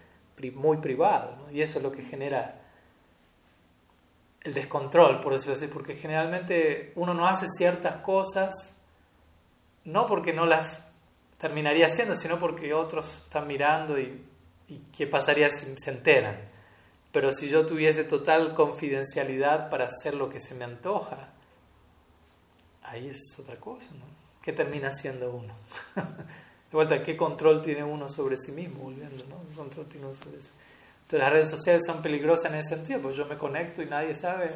muy privado, ¿no? y eso es lo que genera el descontrol, por decirlo así, porque generalmente uno no hace ciertas cosas, no porque no las terminaría haciendo, sino porque otros están mirando y, y qué pasaría si se enteran. Pero si yo tuviese total confidencialidad para hacer lo que se me antoja, ahí es otra cosa, ¿no? ¿Qué termina siendo uno? [LAUGHS] de vuelta, ¿qué control tiene uno sobre sí mismo? Volviendo, ¿no? ¿Qué control tiene uno sobre sí? Entonces las redes sociales son peligrosas en ese sentido, porque yo me conecto y nadie sabe,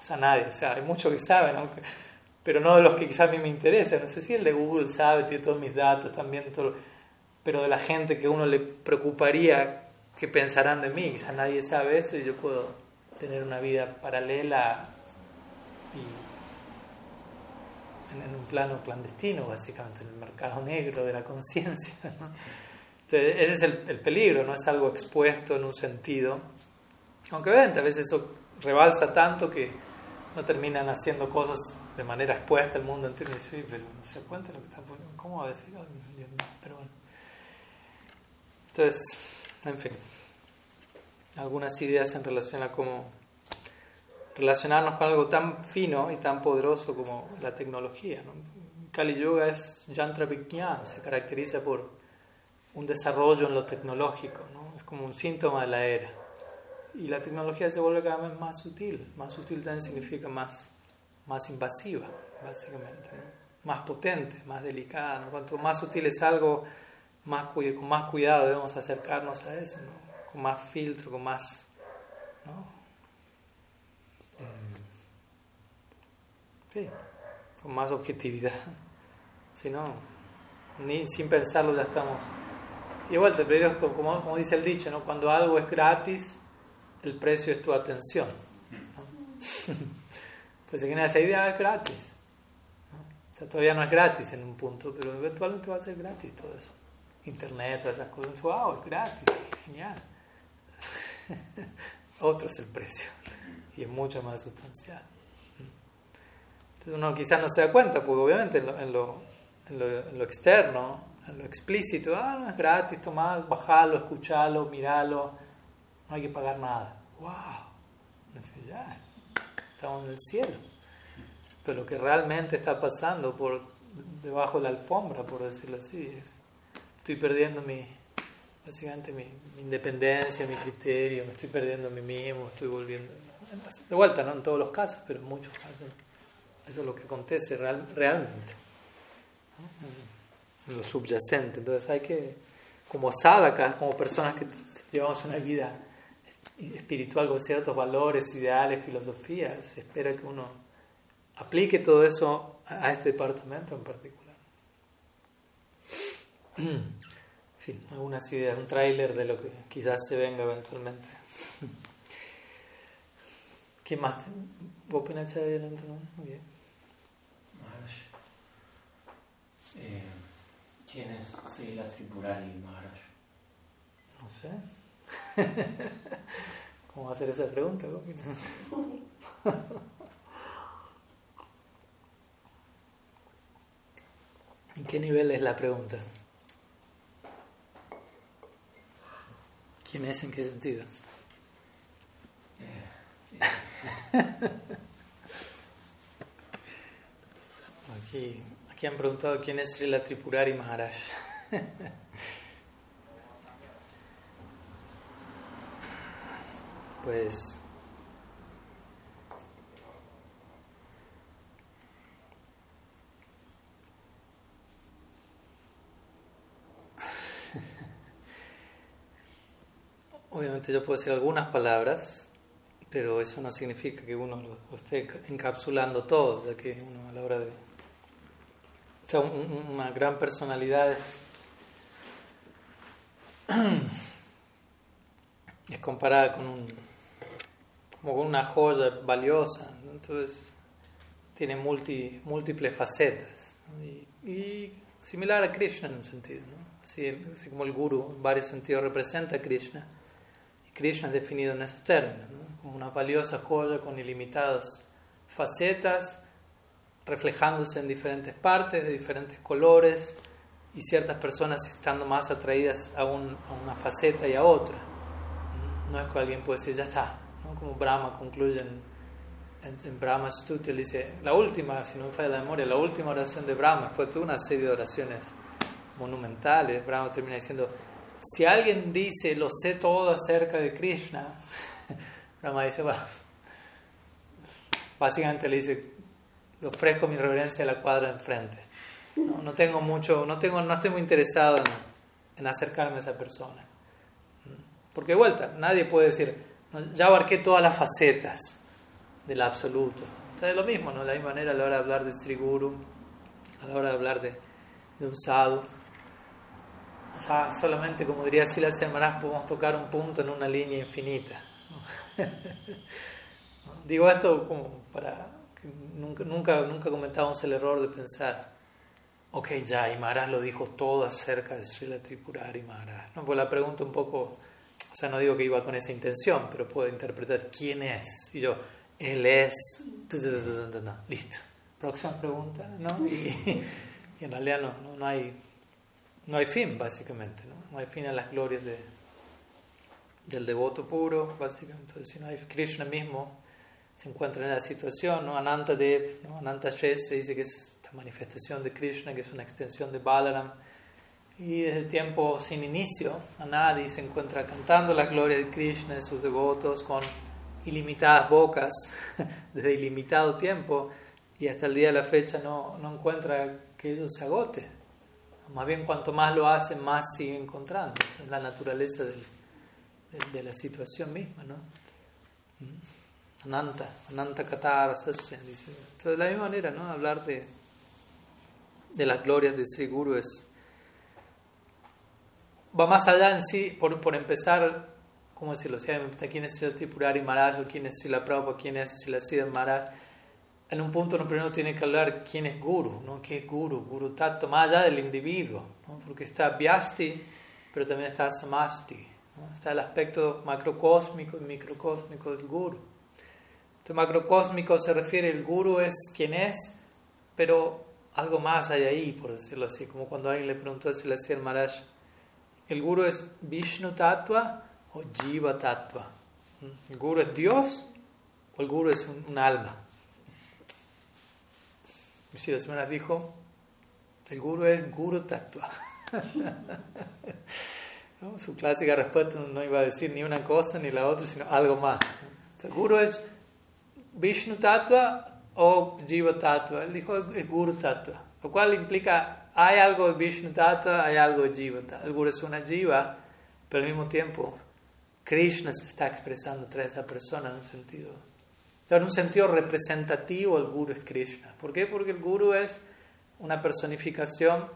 o sea, nadie, o sea, hay muchos que saben, pero no de los que quizás a mí me interesan. No sé si el de Google sabe, tiene todos mis datos, también todo, pero de la gente que uno le preocuparía qué pensarán de mí, quizás nadie sabe eso y yo puedo tener una vida paralela y en, un plano clandestino, básicamente, en el mercado negro de la conciencia. Entonces, ese es el, peligro, no es algo expuesto en un sentido. Aunque vean, a veces eso rebalsa tanto que no terminan haciendo cosas de manera expuesta al mundo entero. Y sí, pero no se cuenta lo que está poniendo. ¿Cómo va a decir? Entonces, en fin, algunas ideas en relación a cómo relacionarnos con algo tan fino y tan poderoso como la tecnología. ¿no? Kali Yuga es Yantra Vignan, se caracteriza por un desarrollo en lo tecnológico, ¿no? es como un síntoma de la era. Y la tecnología se vuelve cada vez más sutil, más sutil también significa más, más invasiva, básicamente, más potente, más delicada. Cuanto más sutil es algo, más con más cuidado debemos acercarnos a eso, con más filtro, con más... ¿no? Sí, con más objetividad. [LAUGHS] Si ni sin pensarlo ya estamos. Igual, pero como, como dice el dicho, ¿no? cuando algo es gratis, el precio es tu atención. [LAUGHS] pues se genera esa idea, es gratis. O sea, todavía no es gratis en un punto, pero eventualmente va a ser gratis todo eso. Internet, todas esas cosas. Wow, es gratis, genial. [LAUGHS] Otro es el precio y es mucho más sustancial. Uno quizás no se da cuenta, porque obviamente en lo, en lo, externo, en lo explícito, ah, no es gratis, tomar, bajarlo, escucharlo, mirarlo, no hay que pagar nada. ¡Wow! Ya, estamos en el cielo. Pero lo que realmente está pasando por debajo de la alfombra, por decirlo así, es, estoy perdiendo mi, básicamente mi, independencia, mi criterio, me estoy perdiendo a mí mismo, estoy volviendo. De vuelta, no en todos los casos, pero en muchos casos. Eso es lo que acontece real, realmente. En lo subyacente. Entonces hay que, como sadhakas, como personas que llevamos una vida espiritual con ciertos valores, ideales, filosofías, se espera que uno aplique todo eso a este departamento en particular. fin, algunas ideas, un tráiler de lo que quizás se venga eventualmente. ¿Quién más? Adelante, ¿no? Muy bien. Maharaj. Eh, ¿Quién es Sila Tripurari Maharaj? No sé. [LAUGHS] ¿Cómo hacer esa pregunta? ¿En [LAUGHS] qué nivel es la pregunta? ¿Quién es en qué sentido? [LAUGHS] Aquí, aquí han preguntado quién es Srila Tripurari Maharaj. Pues Obviamente yo puedo decir algunas palabras, pero eso no significa que uno lo, esté encapsulando todo, ya que uno a la hora de... O sea, una gran personalidad. Es, [CLEARS THROAT] es comparada con un como con una joya valiosa, entonces tiene multi, múltiples facetas y, similar a Krishna en un sentido, así, así como el guru en varios sentidos representa a Krishna Krishna es definido en esos términos, como una valiosa joya con ilimitadas facetas, reflejándose en diferentes partes, de diferentes colores, y ciertas personas estando más atraídas a, una faceta y a otra. No es que alguien puede decir, ya está, como Brahma concluye en, en, Brahma Stuti, él dice, la última, si no me falla la memoria, la última oración de Brahma, después de una serie de oraciones monumentales, Brahma termina diciendo, si alguien dice, lo sé todo acerca de Krishna, [LAUGHS] Brahma dice, básicamente le dice, ofrezco mi reverencia a la cuadra de enfrente. No, tengo mucho, no, tengo, no estoy muy interesado en, acercarme a esa persona. Porque vuelta, nadie puede decir, ya abarqué todas las facetas del absoluto. Entonces es lo mismo, ¿no? De la misma manera a la hora de hablar de Sri Guru, a la hora de hablar de, un sadhu o sea, solamente, como diría Silas Maharaj, podemos tocar un punto en una línea infinita. [LAUGHS] Digo esto como para nunca, nunca, nunca cometamos el error de pensar, ok, ya, y Maharaj lo dijo todo acerca de Srila Tripurari Maharaj. ¿no? Pues la pregunta un poco, o sea, no digo que iba con esa intención, pero puedo interpretar quién es. Y yo, él es. Listo. Próxima pregunta, ¿no? Y, [LAUGHS] en realidad no, no hay no hay fin, básicamente, ¿no? No hay fin a las glorias de, del devoto puro, básicamente. Entonces, si no hay Krishna mismo, se encuentra en la situación, ¿no? Ananta Dev. Ananta se dice que es esta manifestación de Krishna, que es una extensión de Balaram. Y desde tiempo sin inicio, Anadi se encuentra cantando la gloria de Krishna, de sus devotos, con ilimitadas bocas, [LAUGHS] desde ilimitado tiempo, y hasta el día de la fecha no, no encuentra que ello se agote. Más bien cuanto más lo hacen, más sigue encontrando. Esa es la naturaleza de, la situación misma, ¿no? Ananta, Ananta Katara dice. Entonces, de la misma manera, ¿no? Hablar de, de las glorias de Sri Guru es. va más allá en sí, por, por empezar, ¿cómo decirlo? Si quién es el Tripurari Maharaj o quién es Sila Prabhupada, quién es Sila Siddha Maharaj. En un punto uno primero tiene que hablar quién es Guru, ¿no? ¿Qué es Guru? Guru Tato, más allá del individuo, ¿no? porque está Vyasti, pero también está Samasti, está el aspecto macrocósmico y microcósmico del Guru. Este macrocósmico se refiere, el Guru es quien es, pero algo más hay ahí, por decirlo así, como cuando alguien le preguntó a Sila Maharaj, ¿el Guru es Vishnu Tattva o Jiva Tattva. ¿El guru es Dios o el guru es un, alma? Y la semana dijo, el guru es Guru Tattva. [LAUGHS] Su clásica respuesta no iba a decir ni una cosa ni la otra, sino algo más. El guru es Vishnu Tattva o Jiva Tattva. Él dijo es Guru Tattva, lo cual implica hay algo de Vishnu Tattva, hay algo de Jiva Tattva. El guru es una Jiva, pero al mismo tiempo Krishna se está expresando tras esa persona en un sentido. En un sentido representativo, el guru es Krishna. ¿Por qué? Porque el guru es una personificación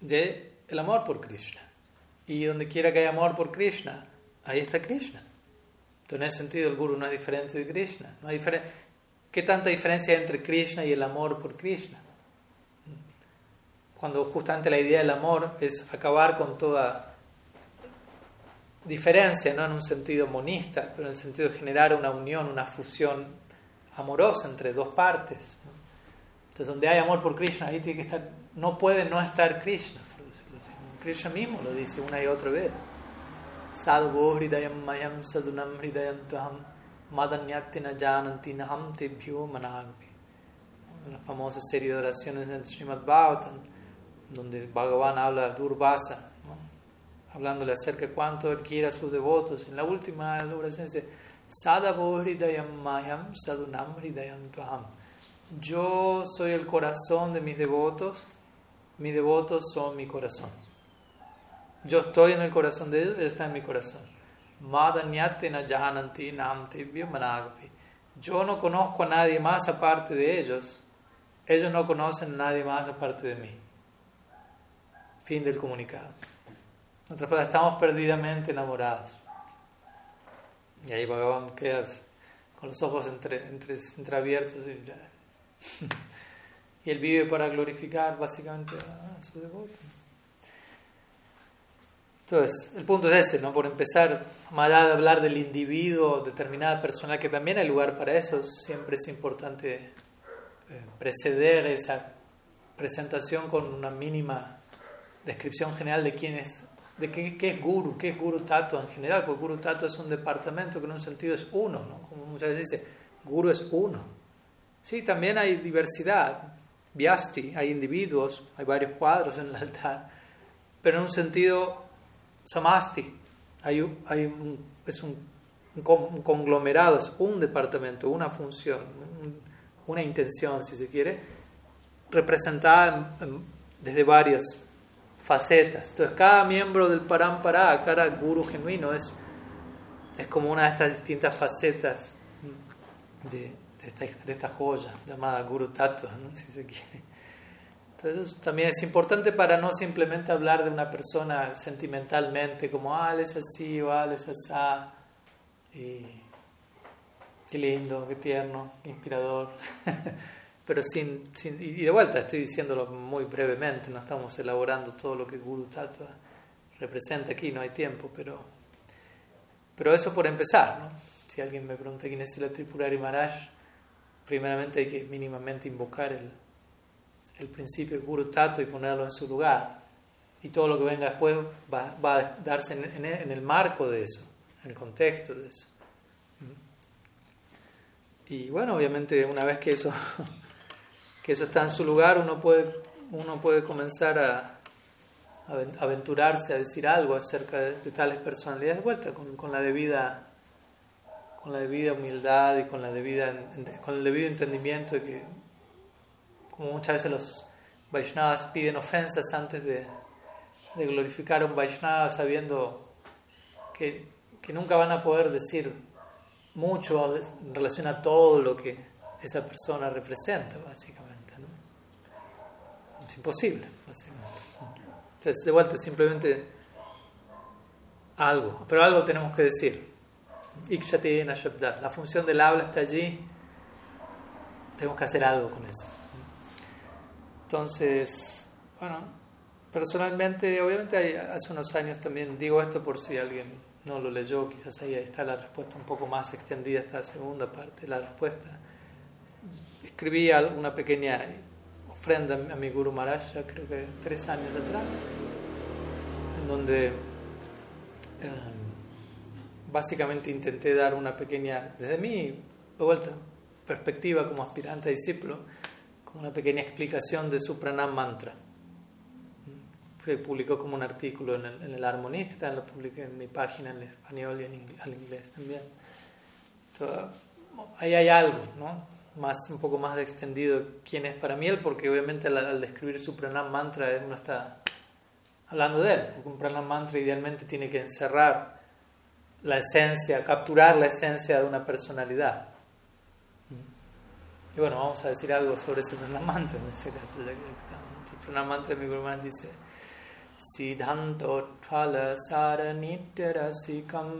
del el amor por Krishna. Y donde quiera que haya amor por Krishna, ahí está Krishna. Entonces, en ese sentido, el guru no es diferente de Krishna. No hay ¿Qué tanta diferencia hay entre Krishna y el amor por Krishna? Cuando justamente la idea del amor es acabar con toda diferencia, no en un sentido monista, pero en el sentido de generar una unión, una fusión amorosa entre dos partes. Entonces, donde hay amor por Krishna, ahí tiene que estar, no puede no estar Krishna. Krishna mismo lo dice una y otra vez. Hridayam mayam sadunam hridayam tuham madanyatina jananti naham tebhyo managvi. La famosa serie de oraciones en Srimad Bhagavatam, donde Bhagavan habla de hablándole acerca de cuánto él quiere a sus devotos. En la última oración dice, mayam sadunam Yo soy el corazón de mis devotos, mis devotos son mi corazón. Yo estoy en el corazón de ellos, él está en mi corazón. Yo no conozco a nadie más aparte de ellos. Ellos no conocen a nadie más aparte de mí. Fin del comunicado. En otras estamos perdidamente enamorados. Y ahí Bhagavan queda con los ojos entre, entre, entreabiertos [LAUGHS] y él vive para glorificar básicamente a, su devoto. Entonces, el punto es ese, ¿no? Por empezar, más allá de hablar del individuo, determinada persona, que también hay lugar para eso, siempre es importante eh, preceder esa presentación con una mínima descripción general de quién es de qué, es guru, qué es guru tato en general, porque guru tato es un departamento que en un sentido es uno, ¿no? como muchas veces dice, guru es uno. Sí, también hay diversidad, vyasti, hay individuos, hay varios cuadros en el altar, pero en un sentido samasti, hay, hay un, es un, un, conglomerado, es un departamento, una función, una intención, si se quiere, representada desde varios facetas. Entonces, cada miembro del Parampara, cada guru genuino, es, es como una de estas distintas facetas de, de, esta, joya llamada Guru Tattva, [LAUGHS] si se quiere. Entonces, también es importante para no simplemente hablar de una persona sentimentalmente, como, ah, él es así o ah, él es así. Y, qué lindo, qué tierno, qué inspirador. [LAUGHS] pero sin, sin, y de vuelta estoy diciéndolo muy brevemente, no estamos elaborando todo lo que Guru Tattva representa aquí, no hay tiempo, pero, pero eso por empezar, ¿no? Si alguien me pregunta quién es el Tripurari Maharaj, primeramente hay que mínimamente invocar el, el principio de Guru Tattva y ponerlo en su lugar. Y todo lo que venga después va, va a darse en, el marco de eso, en el contexto de eso. Y bueno, obviamente una vez que eso [LAUGHS] que eso está en su lugar, uno puede, uno puede comenzar a, aventurarse a decir algo acerca de, tales personalidades de vuelta, con, con, la debida con la debida humildad y con, la debida, con el debido entendimiento de que, como muchas veces los Vaishnavas piden ofensas antes de, de glorificar a un Vaishnava sabiendo que, que nunca van a poder decir mucho en relación a todo lo que esa persona representa, básicamente imposible, Entonces, de vuelta, simplemente algo, pero algo tenemos que decir. La función del habla está allí. Tenemos que hacer algo con eso. Entonces, bueno, personalmente, obviamente hace unos años también digo esto por si alguien no lo leyó, quizás ahí está la respuesta un poco más extendida, esta segunda parte de la respuesta. Escribí una pequeña ofrenda a mi Guru Maharaj, creo que tres años atrás, en donde eh, básicamente intenté dar una pequeña, desde mi vuelta, perspectiva como aspirante a discípulo, como una pequeña explicación de su pranam mantra. Se publicó como un artículo en el, en el Armonista, lo publiqué en mi página en español y en inglés, al inglés también. ahí hay algo, ¿no? Más, un poco más extendido quién es para mí él, porque obviamente al, describir su pranam mantra uno está hablando de él, porque un pranam mantra idealmente tiene que encerrar la esencia, capturar la esencia de una personalidad. Y bueno, vamos a decir algo sobre ese pranam-mantra en ese caso, ya que estamos. El pranam-mantra de mi Guru dice Siddhantotphala saranityarasikam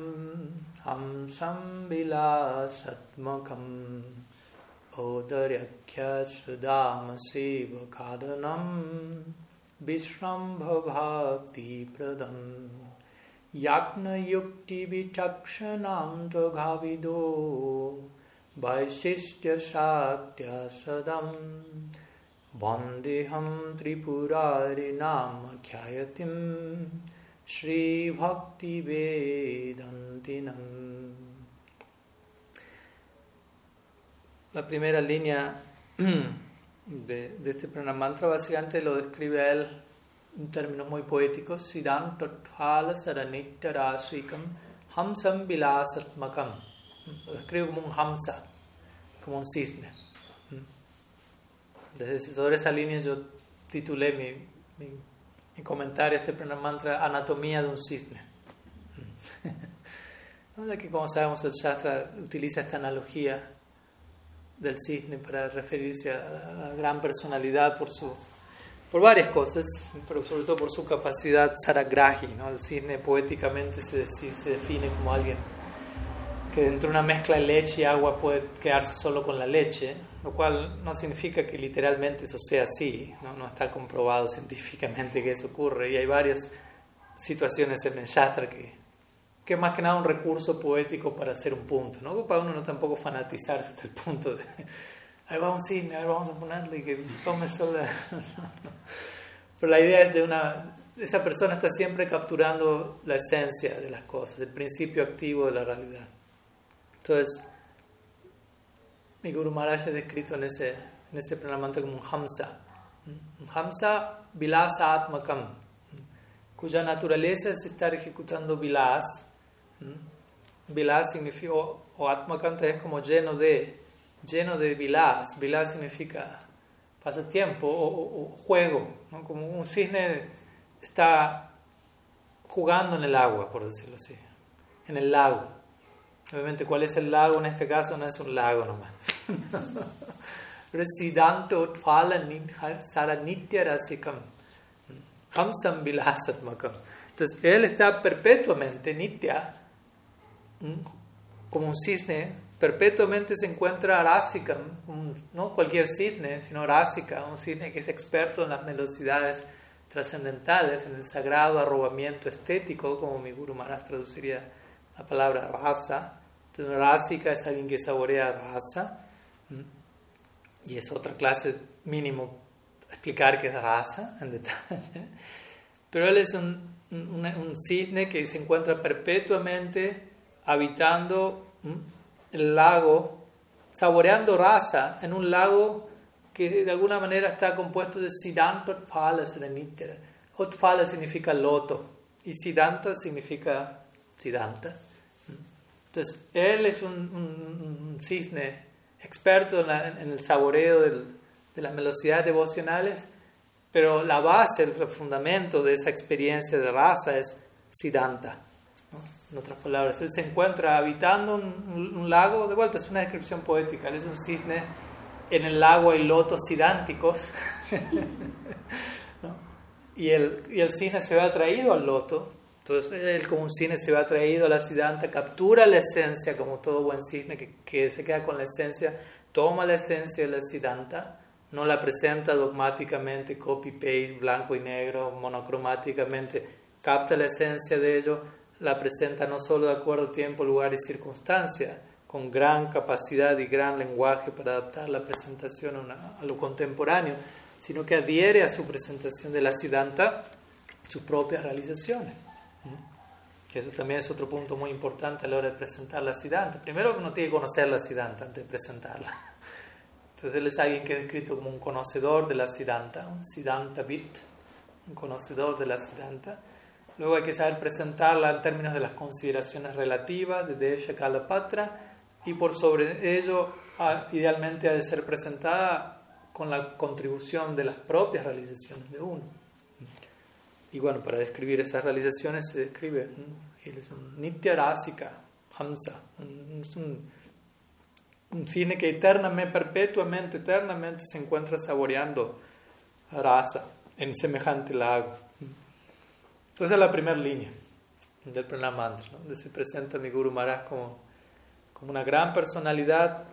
hamsam vilasatmakam odaryakya sudamasiva kadanam vishrambha bhakti pradam yajna-yukti vichakshanam doghavido वैशिष्ट्यशाक्त्या सदं वन्देऽहं त्रिपुरारिनामख्यायतिं श्रीभक्तिवेदन्तिनम् La primera línea de, [CLEARS THROAT] de este pranamantra básicamente lo describe a él en términos muy poéticos, Siddham Tatphala Saranitya Rasrikam Hamsam Vilasatmakam. Lo describe como un hamsa, como un cisne. Desde sobre esa línea yo titulé mi, mi, comentario a este mantra Anatomía de un cisne. [LAUGHS] que como sabemos el Shastra utiliza esta analogía del cisne para referirse a la gran personalidad por su por varias cosas, pero sobre todo por su capacidad saragrahi. ¿no? El cisne poéticamente se, se define como alguien que dentro de una mezcla de leche y agua puede quedarse solo con la leche, lo cual no significa que literalmente eso sea así, no, no está comprobado científicamente que eso ocurre y hay varias situaciones en el Shastra que, que es más que nada un recurso poético para hacer un punto, ¿no? para uno no tampoco fanatizarse hasta el punto de, ahí va un cisne, ahí vamos a ponerle que tome sola. [LAUGHS] Pero la idea es de una, esa persona está siempre capturando la esencia de las cosas, el principio activo de la realidad. Entonces, mi Guru Maharaj es descrito en ese, en ese pranamanta como un hamsa. Un hamsa vilasa atmakam, cuya naturaleza es estar ejecutando vilas. Vilas significa, o, atmakanta es como lleno de, lleno de vilas. Vilas significa pasatiempo o, o, juego, como un cisne está jugando en el agua, por decirlo así, en el lago. Obviamente, ¿cuál es el lago en este caso? No es un lago nomás. [LAUGHS] Pero es Siddhanta Utphala Saranitya Rasikam. Hamsam Vilasatmakam. Entonces, él está perpetuamente, Nitya, como un cisne, perpetuamente se encuentra Rasikam, no cualquier cisne, sino Rasika, un cisne que es experto en las velocidades trascendentales, en el sagrado arrobamiento estético, como mi Guru Maharaj traduciría la palabra rasa. Entonces, es alguien que saborea rasa. Y es otra clase mínimo explicar qué es rasa en detalle. [LAUGHS] Pero él es un, un, cisne que se encuentra perpetuamente habitando el lago, saboreando rasa en un lago que de alguna manera está compuesto de Siddhanta Utphala Serenitera. Utphala significa loto y Siddhanta significa Siddhanta. Entonces, él es un, cisne experto en, el saboreo de las velocidades devocionales, pero la base, el fundamento de esa experiencia de raza es Siddhanta. En otras palabras, él se encuentra habitando un, lago, de vuelta es una descripción poética, él es un cisne, en el lago hay lotos sidánticos, [LAUGHS] y, el, y el cisne se ve atraído al loto, Entonces él como un cine se va traído a la Siddhanta, captura la esencia como todo buen cisne que, se queda con la esencia, toma la esencia de la Siddhanta, no la presenta dogmáticamente, copy-paste, blanco y negro, monocromáticamente, capta la esencia de ello, la presenta no solo de acuerdo a tiempo, lugar y circunstancia, con gran capacidad y gran lenguaje para adaptar la presentación a, lo contemporáneo, sino que adhiere a su presentación de la Siddhanta sus propias realizaciones. Eso también es otro punto muy importante a la hora de presentar la Siddhanta. Primero uno tiene que conocer la Siddhanta antes de presentarla. Entonces él es alguien que es descrito como un conocedor de la Siddhanta, un Siddhanta Bit, un conocedor de la Siddhanta. Luego hay que saber presentarla en términos de las consideraciones relativas de Desha Kalapatra y por sobre ello idealmente ha de ser presentada con la contribución de las propias realizaciones de uno. Y bueno, para describir esas realizaciones se describe, él es un Nitya Rasika, Hamsa, un, un, cine que eternamente, perpetuamente, eternamente se encuentra saboreando rasa en semejante lago. Entonces es la primera línea del Pranamantra, donde se presenta mi Guru Maharaj como como una gran personalidad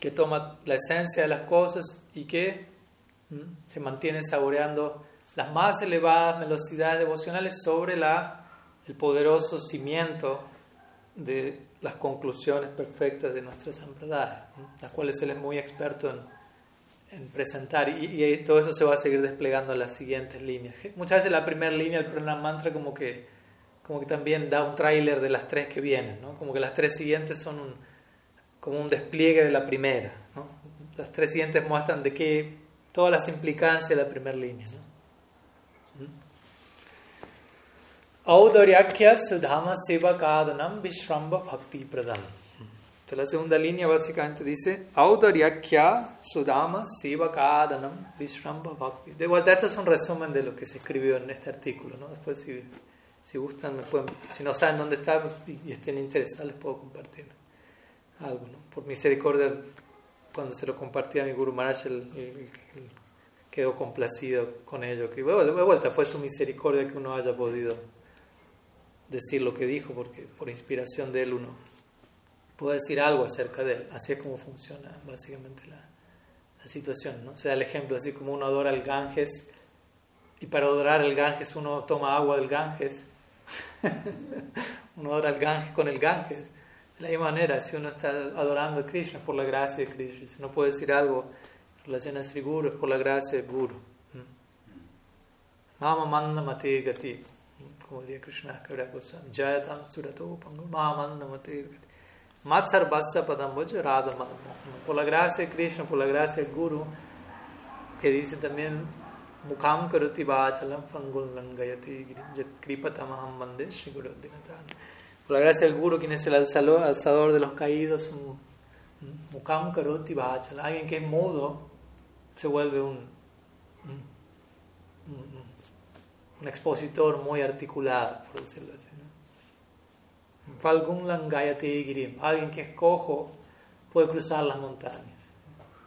que toma la esencia de las cosas y que se mantiene saboreando las más elevadas velocidades devocionales sobre la, el poderoso cimiento de las conclusiones perfectas de nuestras sampradaya, las cuales él es muy experto en, en presentar y, todo eso se va a seguir desplegando en las siguientes líneas. Muchas veces la primera línea del Pranam Mantra como que como que también da un tráiler de las tres que vienen, ¿no? como que las tres siguientes son un, como un despliegue de la primera. ¿no? Las tres siguientes muestran de qué todas las implicancias de la primera línea. ¿no? Audaryakya Sudhama Sevakadanam Vishramba Bhakti Pradam. Entonces la segunda línea básicamente dice Audaryakya Sudhama Sevakadanam Vishramba Bhakti. De vuelta, esto es un resumen de lo que se escribió en este artículo. ¿no? Después si si gustan, me pueden, si no saben dónde está y estén interesados, les puedo compartir algo. Por misericordia, cuando se lo compartí a mi Guru Maharaj, él, quedó complacido con ello. Que de vuelta fue su misericordia que uno haya podido decir lo que dijo, porque por inspiración de él uno puede decir algo acerca de él. Así es como funciona básicamente la, la situación. ¿no? Se da el ejemplo, así como uno adora el Ganges. Y para adorar el Ganges uno toma agua del Ganges [LAUGHS] uno adora al Ganges con el Ganges. De la misma manera, si uno está adorando a Krishna por la gracia de Krishna. Si uno puede decir algo en relación a Sri Guru es por la gracia de Guru. Mama manda mate gati. Como diría Krishna Jayatam surato Mama manda mate gati. Matsar basa padam radha Por la gracia de Krishna, por la gracia de Guru, que dice también Mukam karuti vachalam fangul langayati kripatamaham mande Shri Por la gracia del Guru, quien es el alzador de los caídos, Mukam karuti vachalam, alguien que es mudo, se vuelve un, un, expositor muy articulado, por decirlo así. Falgun langayati girim, alguien que es cojo, puede cruzar las montañas.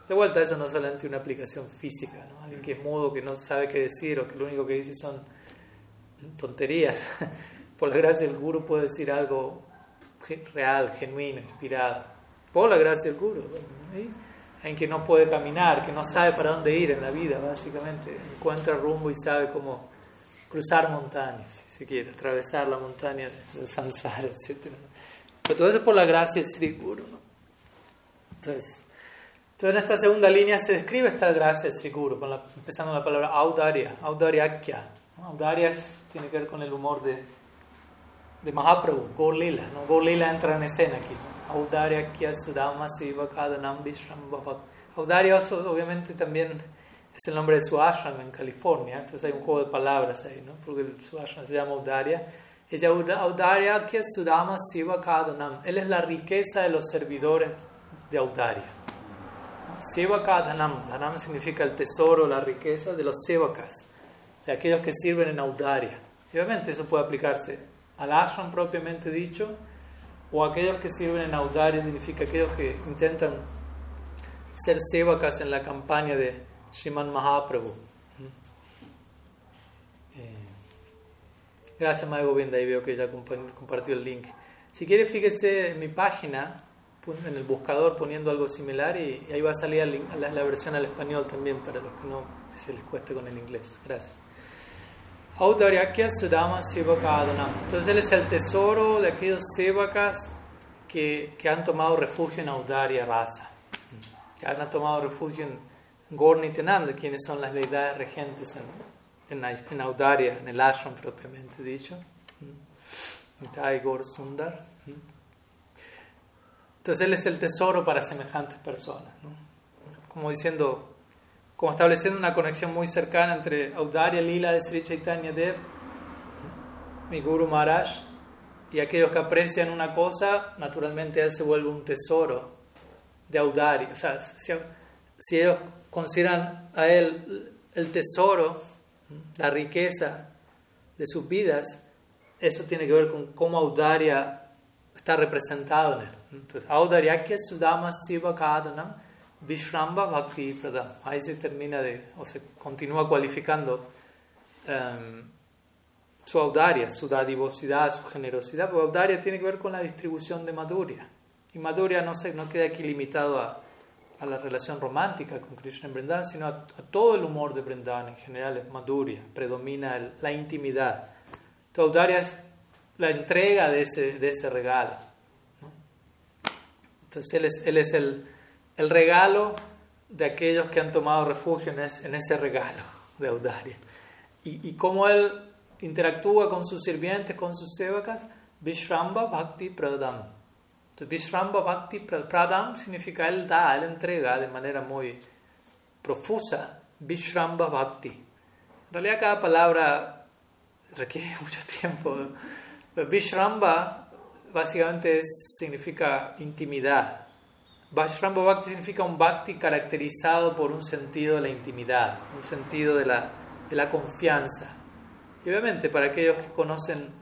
De vuelta, eso no es solamente una aplicación física, ¿no? alguien que es mudo, que no sabe qué decir o que lo único que dice son tonterías. [LAUGHS] Por la gracia del guru puede decir algo real, genuino, inspirado. Por la gracia del guru. Alguien que no puede caminar, que no sabe para dónde ir en la vida, básicamente. Encuentra rumbo y sabe cómo cruzar montañas, si se quiere, atravesar la montaña del samsara, [LAUGHS] etc. Pero todo eso es por la gracia del Sri Guru. ¿no? Entonces, entonces en esta segunda línea se describe esta gracia de Sri Guru, con la, empezando con la palabra audaria, audaryakya. Audaria tiene que ver con el humor de, de Mahaprabhu, Gorlila. ¿no? Gorlila entra en escena aquí. Audaryakya Sudama Sivakadanam Vishram Audaria obviamente también es el nombre de su ashram en California, entonces hay un juego de palabras ahí, ¿no? porque su ashram se llama Audaria. Ella Audaria Sudama Sivakadanam. Él es la riqueza de los servidores de Audaria. Sevaka Dhanam. Dhanam significa el tesoro, la riqueza de los sevakas, de aquellos que sirven en Audaria. obviamente eso puede aplicarse al ashram propiamente dicho, o aquellos que sirven en Audaria, significa aquellos que intentan ser sevakas en la campaña de Sriman Mahaprabhu. Eh, Gracias, Madre Govinda, ahí veo que ya compartió el link. Si quiere, fíjese en mi página, en el buscador poniendo algo similar y, ahí va a salir la, versión al español también para los que no se les cueste con el inglés. Gracias. Audaryakya Sudama Sivakadana. Entonces él es el tesoro de aquellos sevakas que, que han tomado refugio en Audarya Rasa, que han tomado refugio en Gorni Tenanda, quienes son las deidades regentes en, en, en Audarya, en el ashram propiamente dicho. Nitai Gor Sundar. Entonces Él es el tesoro para semejantes personas. Como diciendo, como estableciendo una conexión muy cercana entre Audarya Lila de Sri Chaitanya Dev, mi Guru Maharaj, y aquellos que aprecian una cosa, naturalmente Él se vuelve un tesoro de Audarya. O sea, si, ellos consideran a Él el tesoro, la riqueza de sus vidas, eso tiene que ver con cómo Audarya está representado en él. Entonces, Audaryakya Sudama Siva Kadanam Vishramba Bhakti Pradam. Ahí se termina de, o se continúa cualificando um, su audaria, su dadivosidad, su generosidad, porque audaria tiene que ver con la distribución de Madhurya. Y Madhurya no, se, no queda aquí limitado a, a la relación romántica con Krishna en Vrindavan, sino a, todo el humor de Vrindavan en general es Madhurya, predomina la intimidad. Entonces, es la entrega de ese, de ese regalo. Entonces Él es, él es el, el, regalo de aquellos que han tomado refugio en ese, en ese regalo de Audaria. Y, y cómo Él interactúa con sus sirvientes, con sus sevacas, Vishramba Bhakti Pradam. Entonces, Vishramba Bhakti Pradam significa Él da, Él entrega de manera muy profusa Vishramba Bhakti. En realidad cada palabra requiere [LAUGHS] mucho tiempo Vishramba básicamente significa intimidad. Vishramba Bhakti significa un bhakti caracterizado por un sentido de la intimidad, un sentido de la, de la confianza. Y obviamente para aquellos que conocen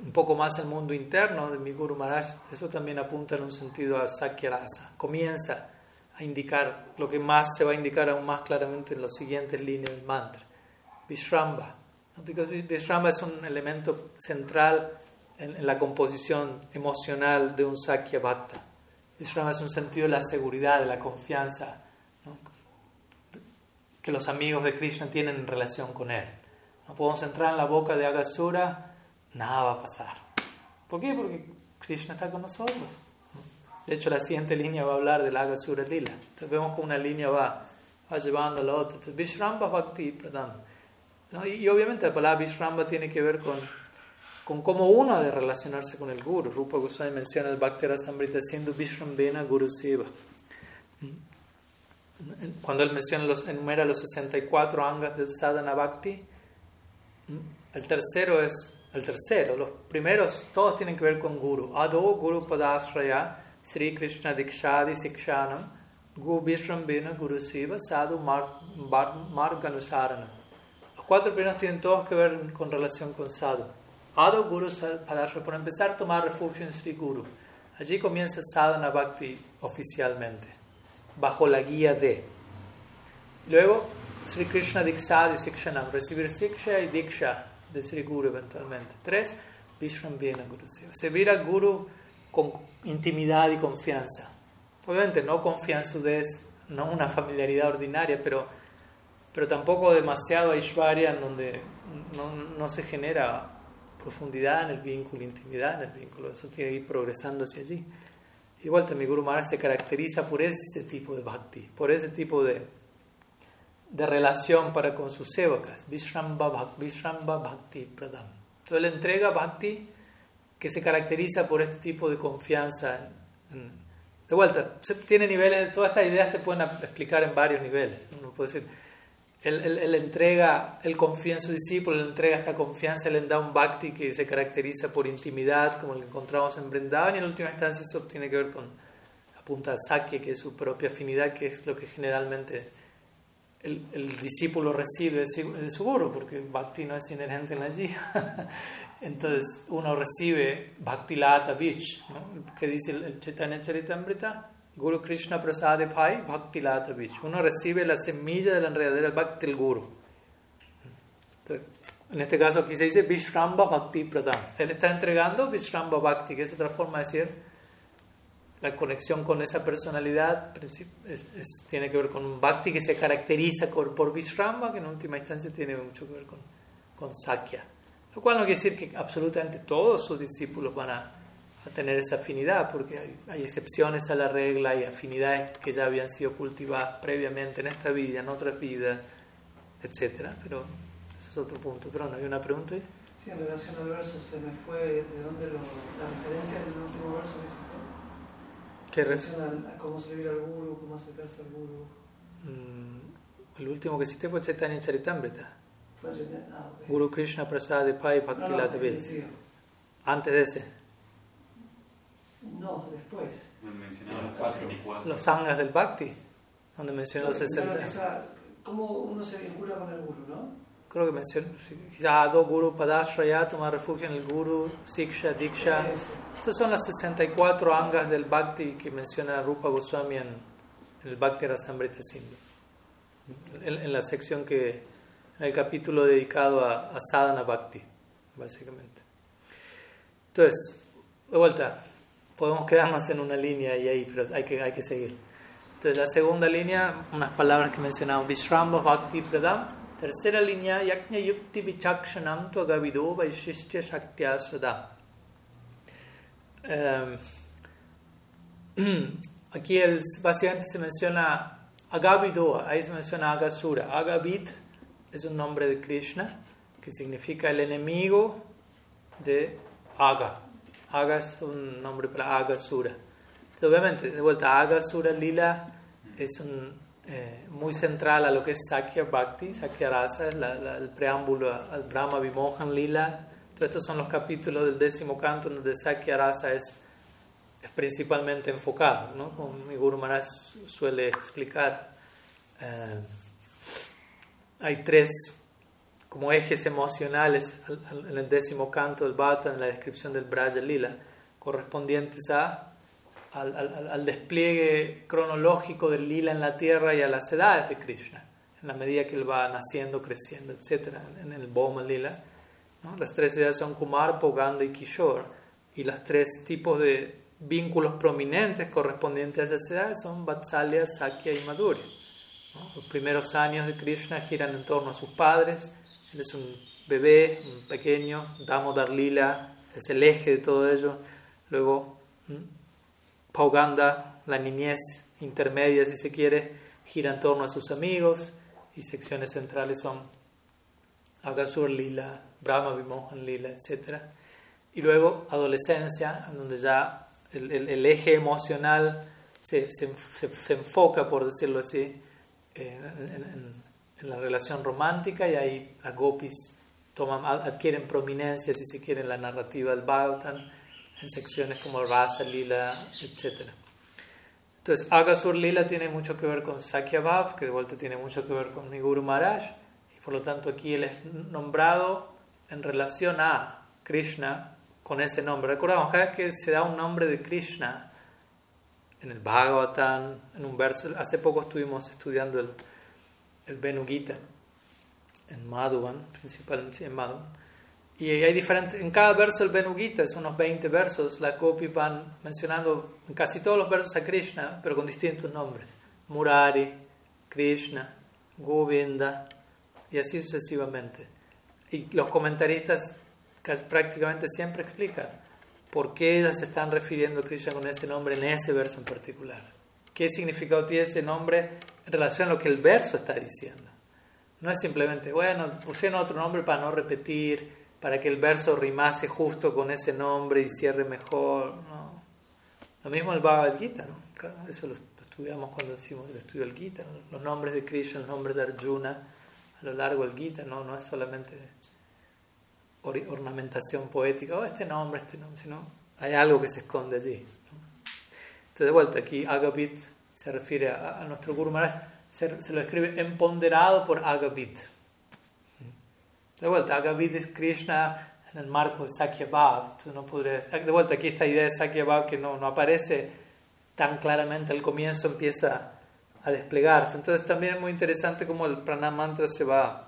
un poco más el mundo interno de mi Guru Maharaj, eso también apunta en un sentido a Sakya Rasa. Comienza a indicar lo que más se va a indicar aún más claramente en las siguientes líneas del mantra. Vishramba. Vishramba es un elemento central en, la composición emocional de un Sakya Bhakta. Vishrama es un sentido de la seguridad, de la confianza que los amigos de Krishna tienen en relación con él. No podemos entrar en la boca de Agasura, nada va a pasar. ¿Por qué? Porque Krishna está con nosotros. De hecho, la siguiente línea va a hablar del Agasura Lila. Entonces vemos que una línea va, va llevando a la otra. Entonces, Vishramba Bhakti Pradam. Y, obviamente la palabra Vishramba tiene que ver con con cómo uno ha de relacionarse con el Guru. Rupa Goswami menciona el Bhakti Rasamrita siendo Vishrambena Guru Seva. Cuando él menciona los, enumera los 64 angas del Sadhana Bhakti, el tercero es el tercero. Los primeros todos tienen que ver con Guru. Ado Guru Padasraya Sri Krishna Dikshadi Sikshanam Gu Vishrambena Guru Seva Sadhu Marganusarana. Los cuatro primeros tienen todos que ver con relación con Sadhu. Ado Guru Padashra, por empezar, tomar refugio en Sri Guru. Allí comienza Sadhana Bhakti oficialmente, bajo la guía de. Luego, Sri Krishna Dikshadi Sikshanam, recibir Siksha y Diksha de Sri Guru eventualmente. Tres, Vishram Viena Guru Servir al Guru con intimidad y confianza. Obviamente no confianzudez, no una familiaridad ordinaria, pero, pero tampoco demasiado Aishwarya en donde no, no se genera profundidad en el vínculo, intimidad en el vínculo. Eso tiene que ir progresando hacia allí. Igual también Guru Maharaj se caracteriza por ese tipo de bhakti, por ese tipo de, de relación para con sus sevakas. Vishramba, Bhakti Pradam. Entonces él entrega bhakti que se caracteriza por este tipo de confianza. de vuelta, tiene niveles, todas estas ideas se pueden explicar en varios niveles. Uno puede decir, él, entrega, él confía en su discípulo, él entrega esta confianza, él da un bhakti que se caracteriza por intimidad, como lo encontramos en Brindavan, y en última instancia eso tiene que ver con la punta sakya, que es su propia afinidad, que es lo que generalmente el, el discípulo recibe de su, guru, porque bhakti no es inherente en la allí. [LAUGHS] Entonces uno recibe bhakti lata vich, que dice el, el Chaitanya Charitamrita, Guru Krishna Prasade Bhai Bhakti Lata Uno recibe la semilla de la enredadera Bhakti del Guru. En este caso aquí se dice Vishramba Bhakti Pradam. Él está entregando Vishramba Bhakti, que es otra forma de decir la conexión con esa personalidad tiene que ver con un Bhakti que se caracteriza por, por Vishramba, que en última instancia tiene mucho que ver con, con Sakya. Lo cual no quiere decir que absolutamente todos sus discípulos van a, tener esa afinidad, porque hay, hay, excepciones a la regla, hay afinidades que ya habían sido cultivadas previamente en esta vida, en otra vida, etc. Pero ese es otro punto. Pero no hay una pregunta. Sí, en relación al verso, se me fue de dónde lo, la referencia del último verso ¿Qué relación a, cómo servir al guru, cómo acercarse al guru? Mm, el último que cité fue Chaitanya Charitamrita. Ah, Guru Krishna Prasad Pai Bhakti no, Antes de ese. No, después. Los, los sangas del Bhakti, donde mencionó los 60. ¿Cómo uno se vincula con el Guru, no? Creo que mencionó. Yado Guru Padashraya, toma refugio en el Guru, Siksha, Diksha. Esas son las 64 angas del Bhakti que menciona Rupa Goswami en, el Bhakti Rasamrita Sindhu. en la sección que el capítulo dedicado a, a sadhana bhakti, básicamente. Entonces, de vuelta, podemos quedarnos en una línea y ahí, pero hay que, hay que seguir. Entonces, la segunda línea, unas palabras que mencionamos, Vishramba Bhakti Pradam. Tercera línea, Yaknya Yukti Vichakshanam Tuagavido Vaishistya Shaktya Sada. Em, [CLEARS THROAT] aquí el, básicamente se menciona Agavido, ahí se menciona Agasura. Agavit es un nombre de Krishna que significa el enemigo de Aga. Aga es un nombre para Agasura. Entonces, obviamente, de vuelta, Agasura Lila es un, eh, muy central a lo que es Sakya Bhakti. Sakya Rasa el preámbulo al Brahma Vimohan Lila. Todos estos son los capítulos del décimo canto donde Sakya Rasa es, es principalmente enfocado, como mi Guru Maharaj suele explicar. Eh, hay tres como ejes emocionales en el décimo canto del Bhata, en la descripción del Braja Lila, correspondientes a, al, despliegue cronológico del Lila en la tierra y a las edades de Krishna, en la medida que él va naciendo, creciendo, etc. En el Boma Lila. Las tres edades son Kumar, Poganda y Kishore, y los tres tipos de vínculos prominentes correspondientes a esas edades son Vatsalya, Sakya y Madhurya. Los primeros años de Krishna giran en torno a sus padres. Él es un bebé, un pequeño, Damodar Lila, es el eje de todo ello. Luego, Pauganda, la niñez intermedia, si se quiere, gira en torno a sus amigos. Y secciones centrales son Agasur Lila, Brahma Vimohan Lila, etc. Y luego, adolescencia, donde ya el, eje emocional se, se enfoca, por decirlo así, en, la relación romántica y ahí las gopis adquieren prominencia, si se quiere, en la narrativa del Bhagavatam, en secciones como Rasa, Lila, etc. Entonces, Agasur Lila tiene mucho que ver con Sakya Bhav, que de vuelta tiene mucho que ver con mi Guru Maharaj, y por lo tanto aquí él es nombrado en relación a Krishna con ese nombre. Recordamos, cada vez que se da un nombre de Krishna, en el Bhagavatam, en un verso. Hace poco estuvimos estudiando el, el Venugita en Madhuvan, principalmente en Madhuvan. Y hay diferentes, en cada verso el Venugita es unos 20 versos. La Gopi van mencionando en casi todos los versos a Krishna, pero con distintos nombres: Murari, Krishna, Govinda, y así sucesivamente. Y los comentaristas prácticamente siempre explican ¿Por qué ellas se están refiriendo a Krishna con ese nombre en ese verso en particular? ¿Qué significado tiene ese nombre en relación a lo que el verso está diciendo? No es simplemente, bueno, pusieron otro nombre para no repetir, para que el verso rimase justo con ese nombre y cierre mejor. No. Lo mismo el Bhagavad Gita, ¿no? Eso lo estudiamos cuando hicimos el estudio del Gita, los nombres de Krishna, los nombres de Arjuna a lo largo del Gita, no, no es solamente ornamentación poética, oh, este nombre, este nombre, sino hay algo que se esconde allí. Entonces, de vuelta, aquí Agabit se refiere a, nuestro Guru Maharaj, se, lo escribe empoderado por Agabit. De vuelta, Agabit es Krishna en el marco de Sakya Bhav. no de vuelta, aquí esta idea de Sakya Bhav que no, no aparece tan claramente al comienzo, empieza a desplegarse. Entonces, también es muy interesante cómo el Pranam Mantra se va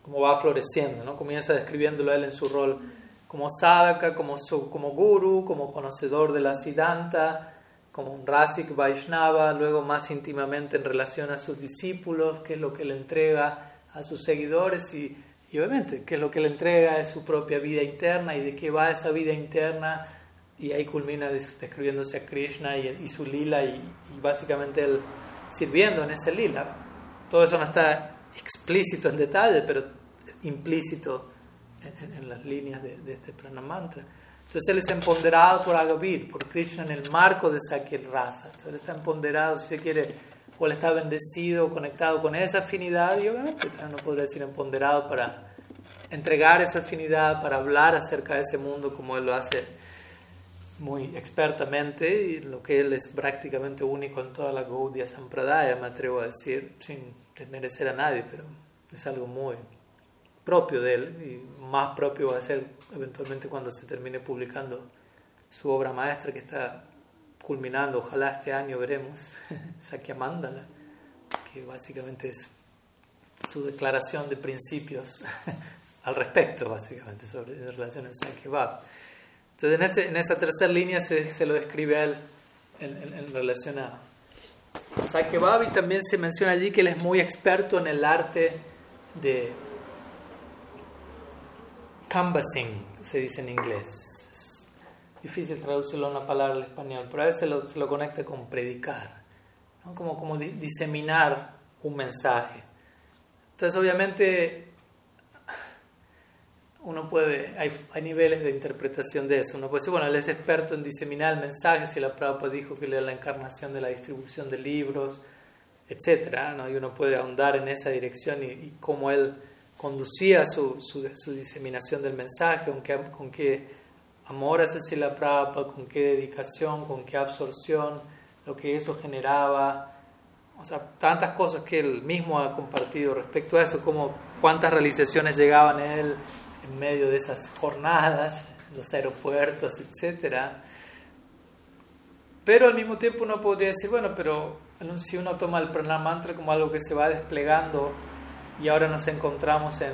cómo va floreciendo, ¿no? Comienza describiéndolo él en su rol como sadhaka, como, su, como guru, como conocedor de la siddhanta, como un Rasik Vaishnava, luego más íntimamente en relación a sus discípulos, qué es lo que le entrega a sus seguidores y, obviamente qué es lo que le entrega es su propia vida interna y de qué va esa vida interna y ahí culmina describiéndose a Krishna y, su lila y, básicamente él sirviendo en ese lila. Todo eso no está explícito en detalle, pero implícito en, las líneas de, de este pranamantra. Entonces él es empoderado por Agavid, por Krishna en el marco de Sakya Rasa. Entonces él está empoderado, si se quiere, él está bendecido, conectado con esa afinidad y obviamente no podría decir empoderado para entregar esa afinidad, para hablar acerca de ese mundo como él lo hace muy expertamente y lo que él es prácticamente único en toda la Gaudiya Sampradaya, me atrevo a decir, sin desmerecer a nadie, pero es algo muy propio de él y más propio va a ser eventualmente cuando se termine publicando su obra maestra que está culminando, ojalá este año veremos, [LAUGHS] Sakya Mandala, que básicamente es su declaración de principios [LAUGHS] al respecto, básicamente, sobre la relación en Sakya Bhav. Entonces, en, en esa tercera línea se, se, lo describe a él en, en, relación a y también se menciona allí que él es muy experto en el arte de canvassing, se dice en inglés. Difícil traducirlo a una palabra en español, pero a veces lo, se lo conecta con predicar, como, como diseminar un mensaje. Entonces, obviamente, uno puede, hay, hay, niveles de interpretación de eso. Uno puede decir, bueno, él es experto en diseminar el mensaje, si la Prabhupada dijo que él era la encarnación de la distribución de libros, etc. ¿no? Y uno puede ahondar en esa dirección y, y cómo él conducía su, su, diseminación del mensaje, con qué, con qué amor hacia la Prabhupada, con qué dedicación, con qué absorción, lo que eso generaba. O sea, tantas cosas que él mismo ha compartido respecto a eso, como cuántas realizaciones llegaban a él en medio de esas jornadas, los aeropuertos, etc. Pero al mismo tiempo uno podría decir, bueno, pero si uno toma el pranamantra como algo que se va desplegando y ahora nos encontramos en,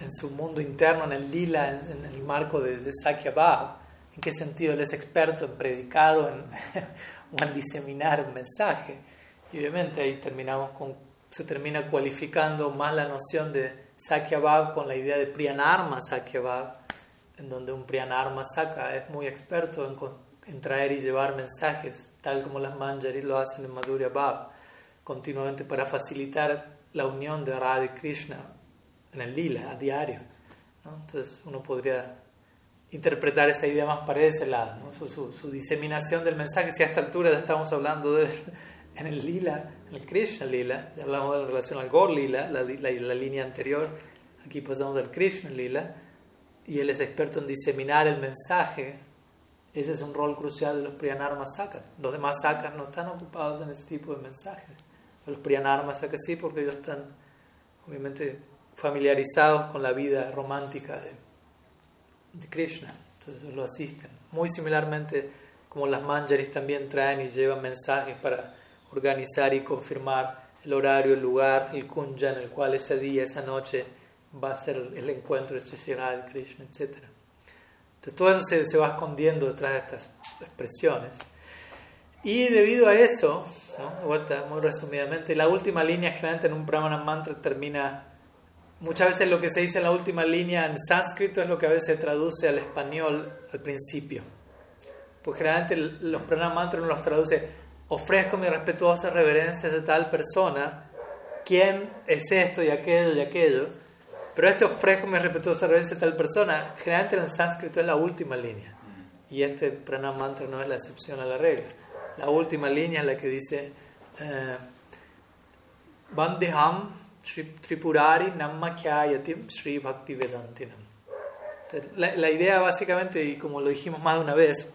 en su mundo interno, en el lila, en, el marco de, de Sakya Bhav. ¿En qué sentido él es experto en predicar o en, [LAUGHS] en diseminar un mensaje? Y obviamente ahí terminamos con, se termina cualificando más la noción de Sakya Bhav con la idea de Priyanarma Sakya Bhav, en donde un Priyanarma Saka es muy experto en, en, traer y llevar mensajes, tal como las Manjaris lo hacen en Madhurya Bhav continuamente para facilitar la unión de Radha y Krishna en el lila a diario. Entonces uno podría interpretar esa idea más para ese lado, su, su, diseminación del mensaje. Si a esta altura ya estamos hablando de, en el lila, en el Krishna lila, ya hablamos de la relación al Gor lila, la, la, la línea anterior, aquí pasamos del Krishna lila, y él es experto en diseminar el mensaje. Ese es un rol crucial de los Priyanarma Sakas. Los demás Sakas no están ocupados en ese tipo de mensajes los Priyanarmas que sí, porque ellos están obviamente familiarizados con la vida romántica de, Krishna, entonces lo asisten. Muy similarmente como las manjaris también traen y llevan mensajes para organizar y confirmar el horario, el lugar, el kunja en el cual ese día, esa noche va a ser el encuentro de Krishna, etc. Entonces todo eso se, se va escondiendo detrás de estas expresiones. Y debido a eso, de vuelta, muy resumidamente, la última línea generalmente en un Brahmana mantra termina, muchas veces lo que se dice en la última línea en sánscrito es lo que a veces se traduce al español al principio. Pues generalmente los Brahmana mantras uno los traduce, ofrezco mi respetuosa reverencia a tal persona, quién es esto y aquello y aquello, pero este ofrezco mi respetuosa reverencia a tal persona, generalmente en sánscrito es la última línea. Y este pranam mantra no es la excepción a la regla la última línea es la que dice eh, Tripurari Nammakyayatim Sri Bhakti Vedantinam. La, la, idea básicamente, y como lo dijimos más de una vez,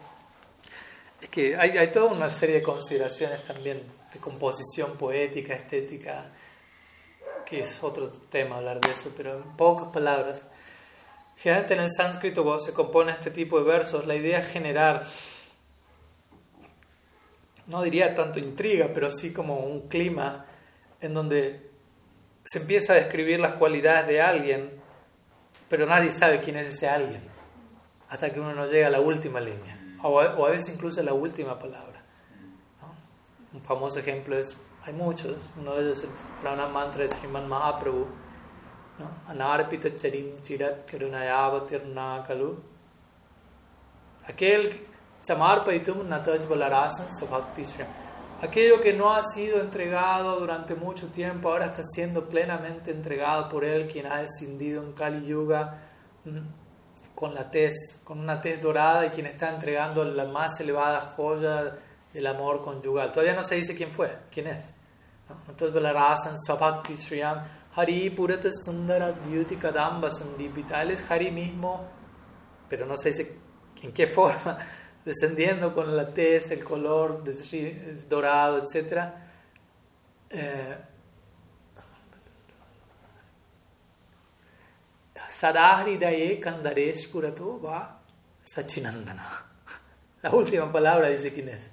es que hay, hay toda una serie de consideraciones también de composición poética, estética, que es otro tema hablar de eso, pero en pocas palabras. Generalmente en el sánscrito cuando se compone este tipo de versos, la idea es generar no diría tanto intriga, pero sí como un clima en donde se empieza a describir las cualidades de alguien, pero nadie sabe quién es ese alguien, hasta que uno no llega a la última línea, o a, veces incluso a la última palabra. Un famoso ejemplo es, hay muchos, uno de ellos es el Prana Mantra de Sriman Mahaprabhu, ¿no? Anarpita Charim Chirat Kalu. Aquel Samarpaitum Nataj Balarasan Subhakti Aquello que no ha sido entregado durante mucho tiempo, ahora está siendo plenamente entregado por Él, quien ha descendido en Kali Yuga con la tez, con una tez dorada y quien está entregando la más elevada joya del amor conyugal. Todavía no se dice quién fue, quién es. Entonces, Balarasan, Sabhakti Sriyam, Hari Purata Sundara Dyuti Kadamba Sandipita. Él es Hari mismo, pero no se dice en qué forma descendiendo con la tez, el color dorado, etc. Eh, Sadahridaye Kandaresh Kurato va Sachinandana. [LAUGHS] La última palabra dice quién es.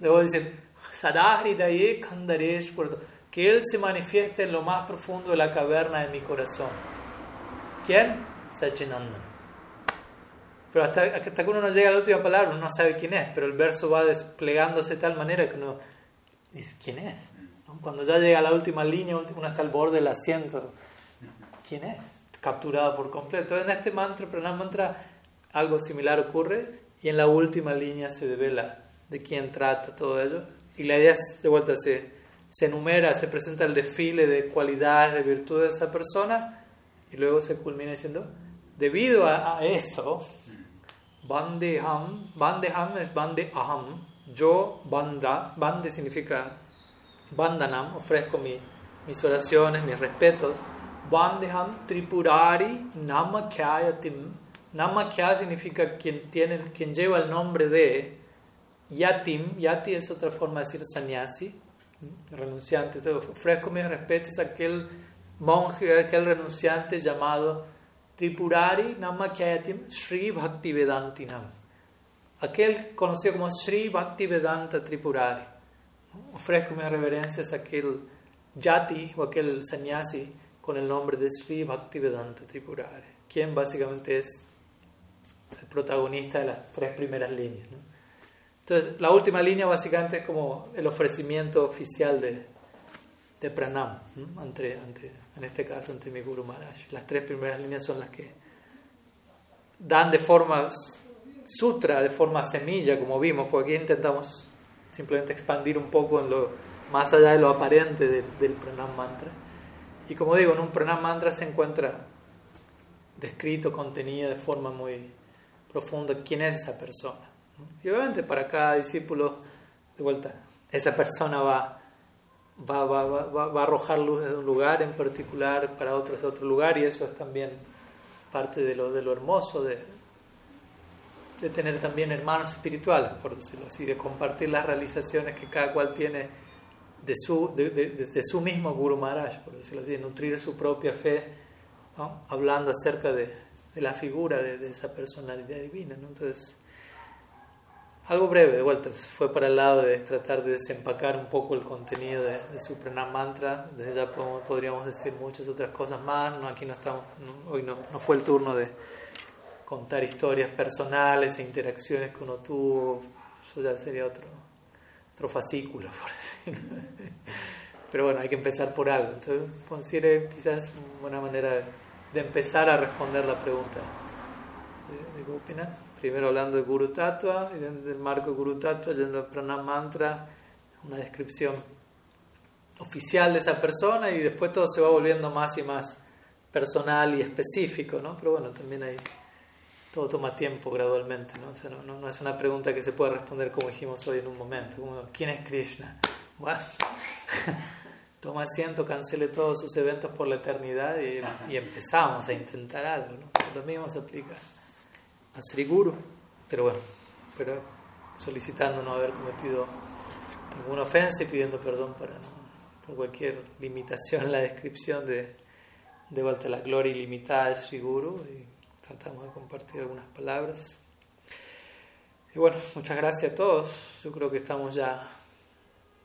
Luego dice Sadahridaye Kandaresh Kurato. Que Él se manifieste en lo más profundo de la caverna de mi corazón. ¿Quién? Sachinandana. Pero hasta, hasta que uno no llega a la última palabra, uno no sabe quién es, pero el verso va desplegándose de tal manera que uno dice, ¿quién es? Cuando ya llega a la última línea, uno está al borde del asiento, ¿quién es? Capturado por completo. En este mantra, el mantra, algo similar ocurre y en la última línea se devela de quién trata todo ello. Y la idea es, de vuelta, se, se enumera, se presenta el desfile de cualidades, de virtudes de esa persona y luego se culmina diciendo, debido a eso, Bandeham, Bandeham es Bande Aham, yo Banda, Bande significa Bandanam, ofrezco mi, mis oraciones, mis respetos. Bandeham Tripurari Namakyayatim. Namakya significa quien, tiene, quien lleva el nombre de Yatim. Yati es otra forma de decir sannyasi, renunciante. Ofrezco mis respetos a aquel monje, aquel renunciante llamado Tripurari Namakyayatim Sri Bhakti Vedantinam. Aquel conocido como Sri Bhakti Vedanta Tripurari. Ofrezco mis reverencias a aquel yati o aquel sannyasi con el nombre de Sri Bhakti Vedanta Tripurari, quien básicamente es el protagonista de las tres primeras líneas. Entonces, la última línea básicamente es como el ofrecimiento oficial de, de pranam, ante, en este caso ante mi Guru Maharaj. Las tres primeras líneas son las que dan de forma sutra, de forma semilla, como vimos, porque aquí intentamos simplemente expandir un poco en lo más allá de lo aparente del, pranam mantra. Y como digo, en un pranam mantra se encuentra descrito, contenido de forma muy profunda quién es esa persona. Y obviamente para cada discípulo, de vuelta, esa persona va va, va, va, va, a arrojar luz desde un lugar en particular para otros de otro lugar y eso es también parte de lo, de hermoso de, de tener también hermanos espirituales, por decirlo así, de compartir las realizaciones que cada cual tiene de su, de, de, su mismo Guru Maharaj, por decirlo así, de nutrir su propia fe, hablando acerca de, la figura de, esa personalidad divina. Entonces, algo breve, de vuelta, fue para el lado de tratar de desempacar un poco el contenido de, de su Pranam Mantra. Desde ya podríamos decir muchas otras cosas más. No, aquí no estamos, hoy no, no, fue el turno de contar historias personales e interacciones que uno tuvo. Eso ya sería otro, otro fascículo, [LAUGHS] por decirlo. Pero bueno, hay que empezar por algo. Entonces, considere quizás una buena manera de, empezar a responder la pregunta de, de primero hablando de Guru Tattva y dentro del marco Guru Tattva yendo a Pranam Mantra, una descripción oficial de esa persona y después todo se va volviendo más y más personal y específico, ¿no? Pero bueno, también hay todo toma tiempo gradualmente, ¿no? O sea, no, no, es una pregunta que se puede responder como dijimos hoy en un momento, como, ¿quién es Krishna? Bueno, [LAUGHS] toma asiento, cancele todos sus eventos por la eternidad y empezamos a intentar algo, ¿no? Lo mismo se aplica a Sri Guru, pero bueno, pero solicitando no haber cometido ninguna ofensa y pidiendo perdón para por cualquier limitación en la descripción de, de vuelta a la gloria ilimitada de Sri Guru y tratamos de compartir algunas palabras. Y bueno, muchas gracias a todos. Yo creo que estamos ya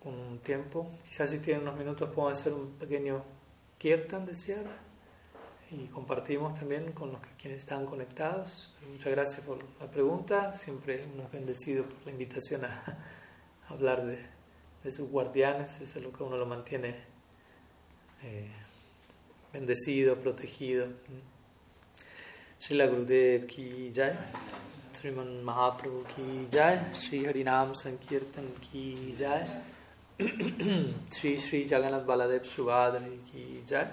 con un tiempo. Quizás si tienen unos minutos podemos hacer un pequeño Kirtan de cierre y compartimos también con los que, quienes están conectados. Muchas gracias por la pregunta, siempre uno bendecido por la invitación a, hablar de, de, sus guardianes, eso es lo que uno lo mantiene eh, bendecido, protegido. Srila Gurudev ki jai, Sriman Mahaprabhu ki jai, Sri Harinam Sankirtan ki jai, [CLEARS THROAT] Sri Sri Jagannath Baladev Subhadani ki jai,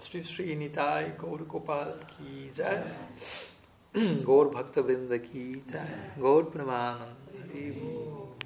Sri Sri Nitai Gaur Gopal ki jai, Gaur Bhakta Vrinda ki jai, Gaur Pramanand Hari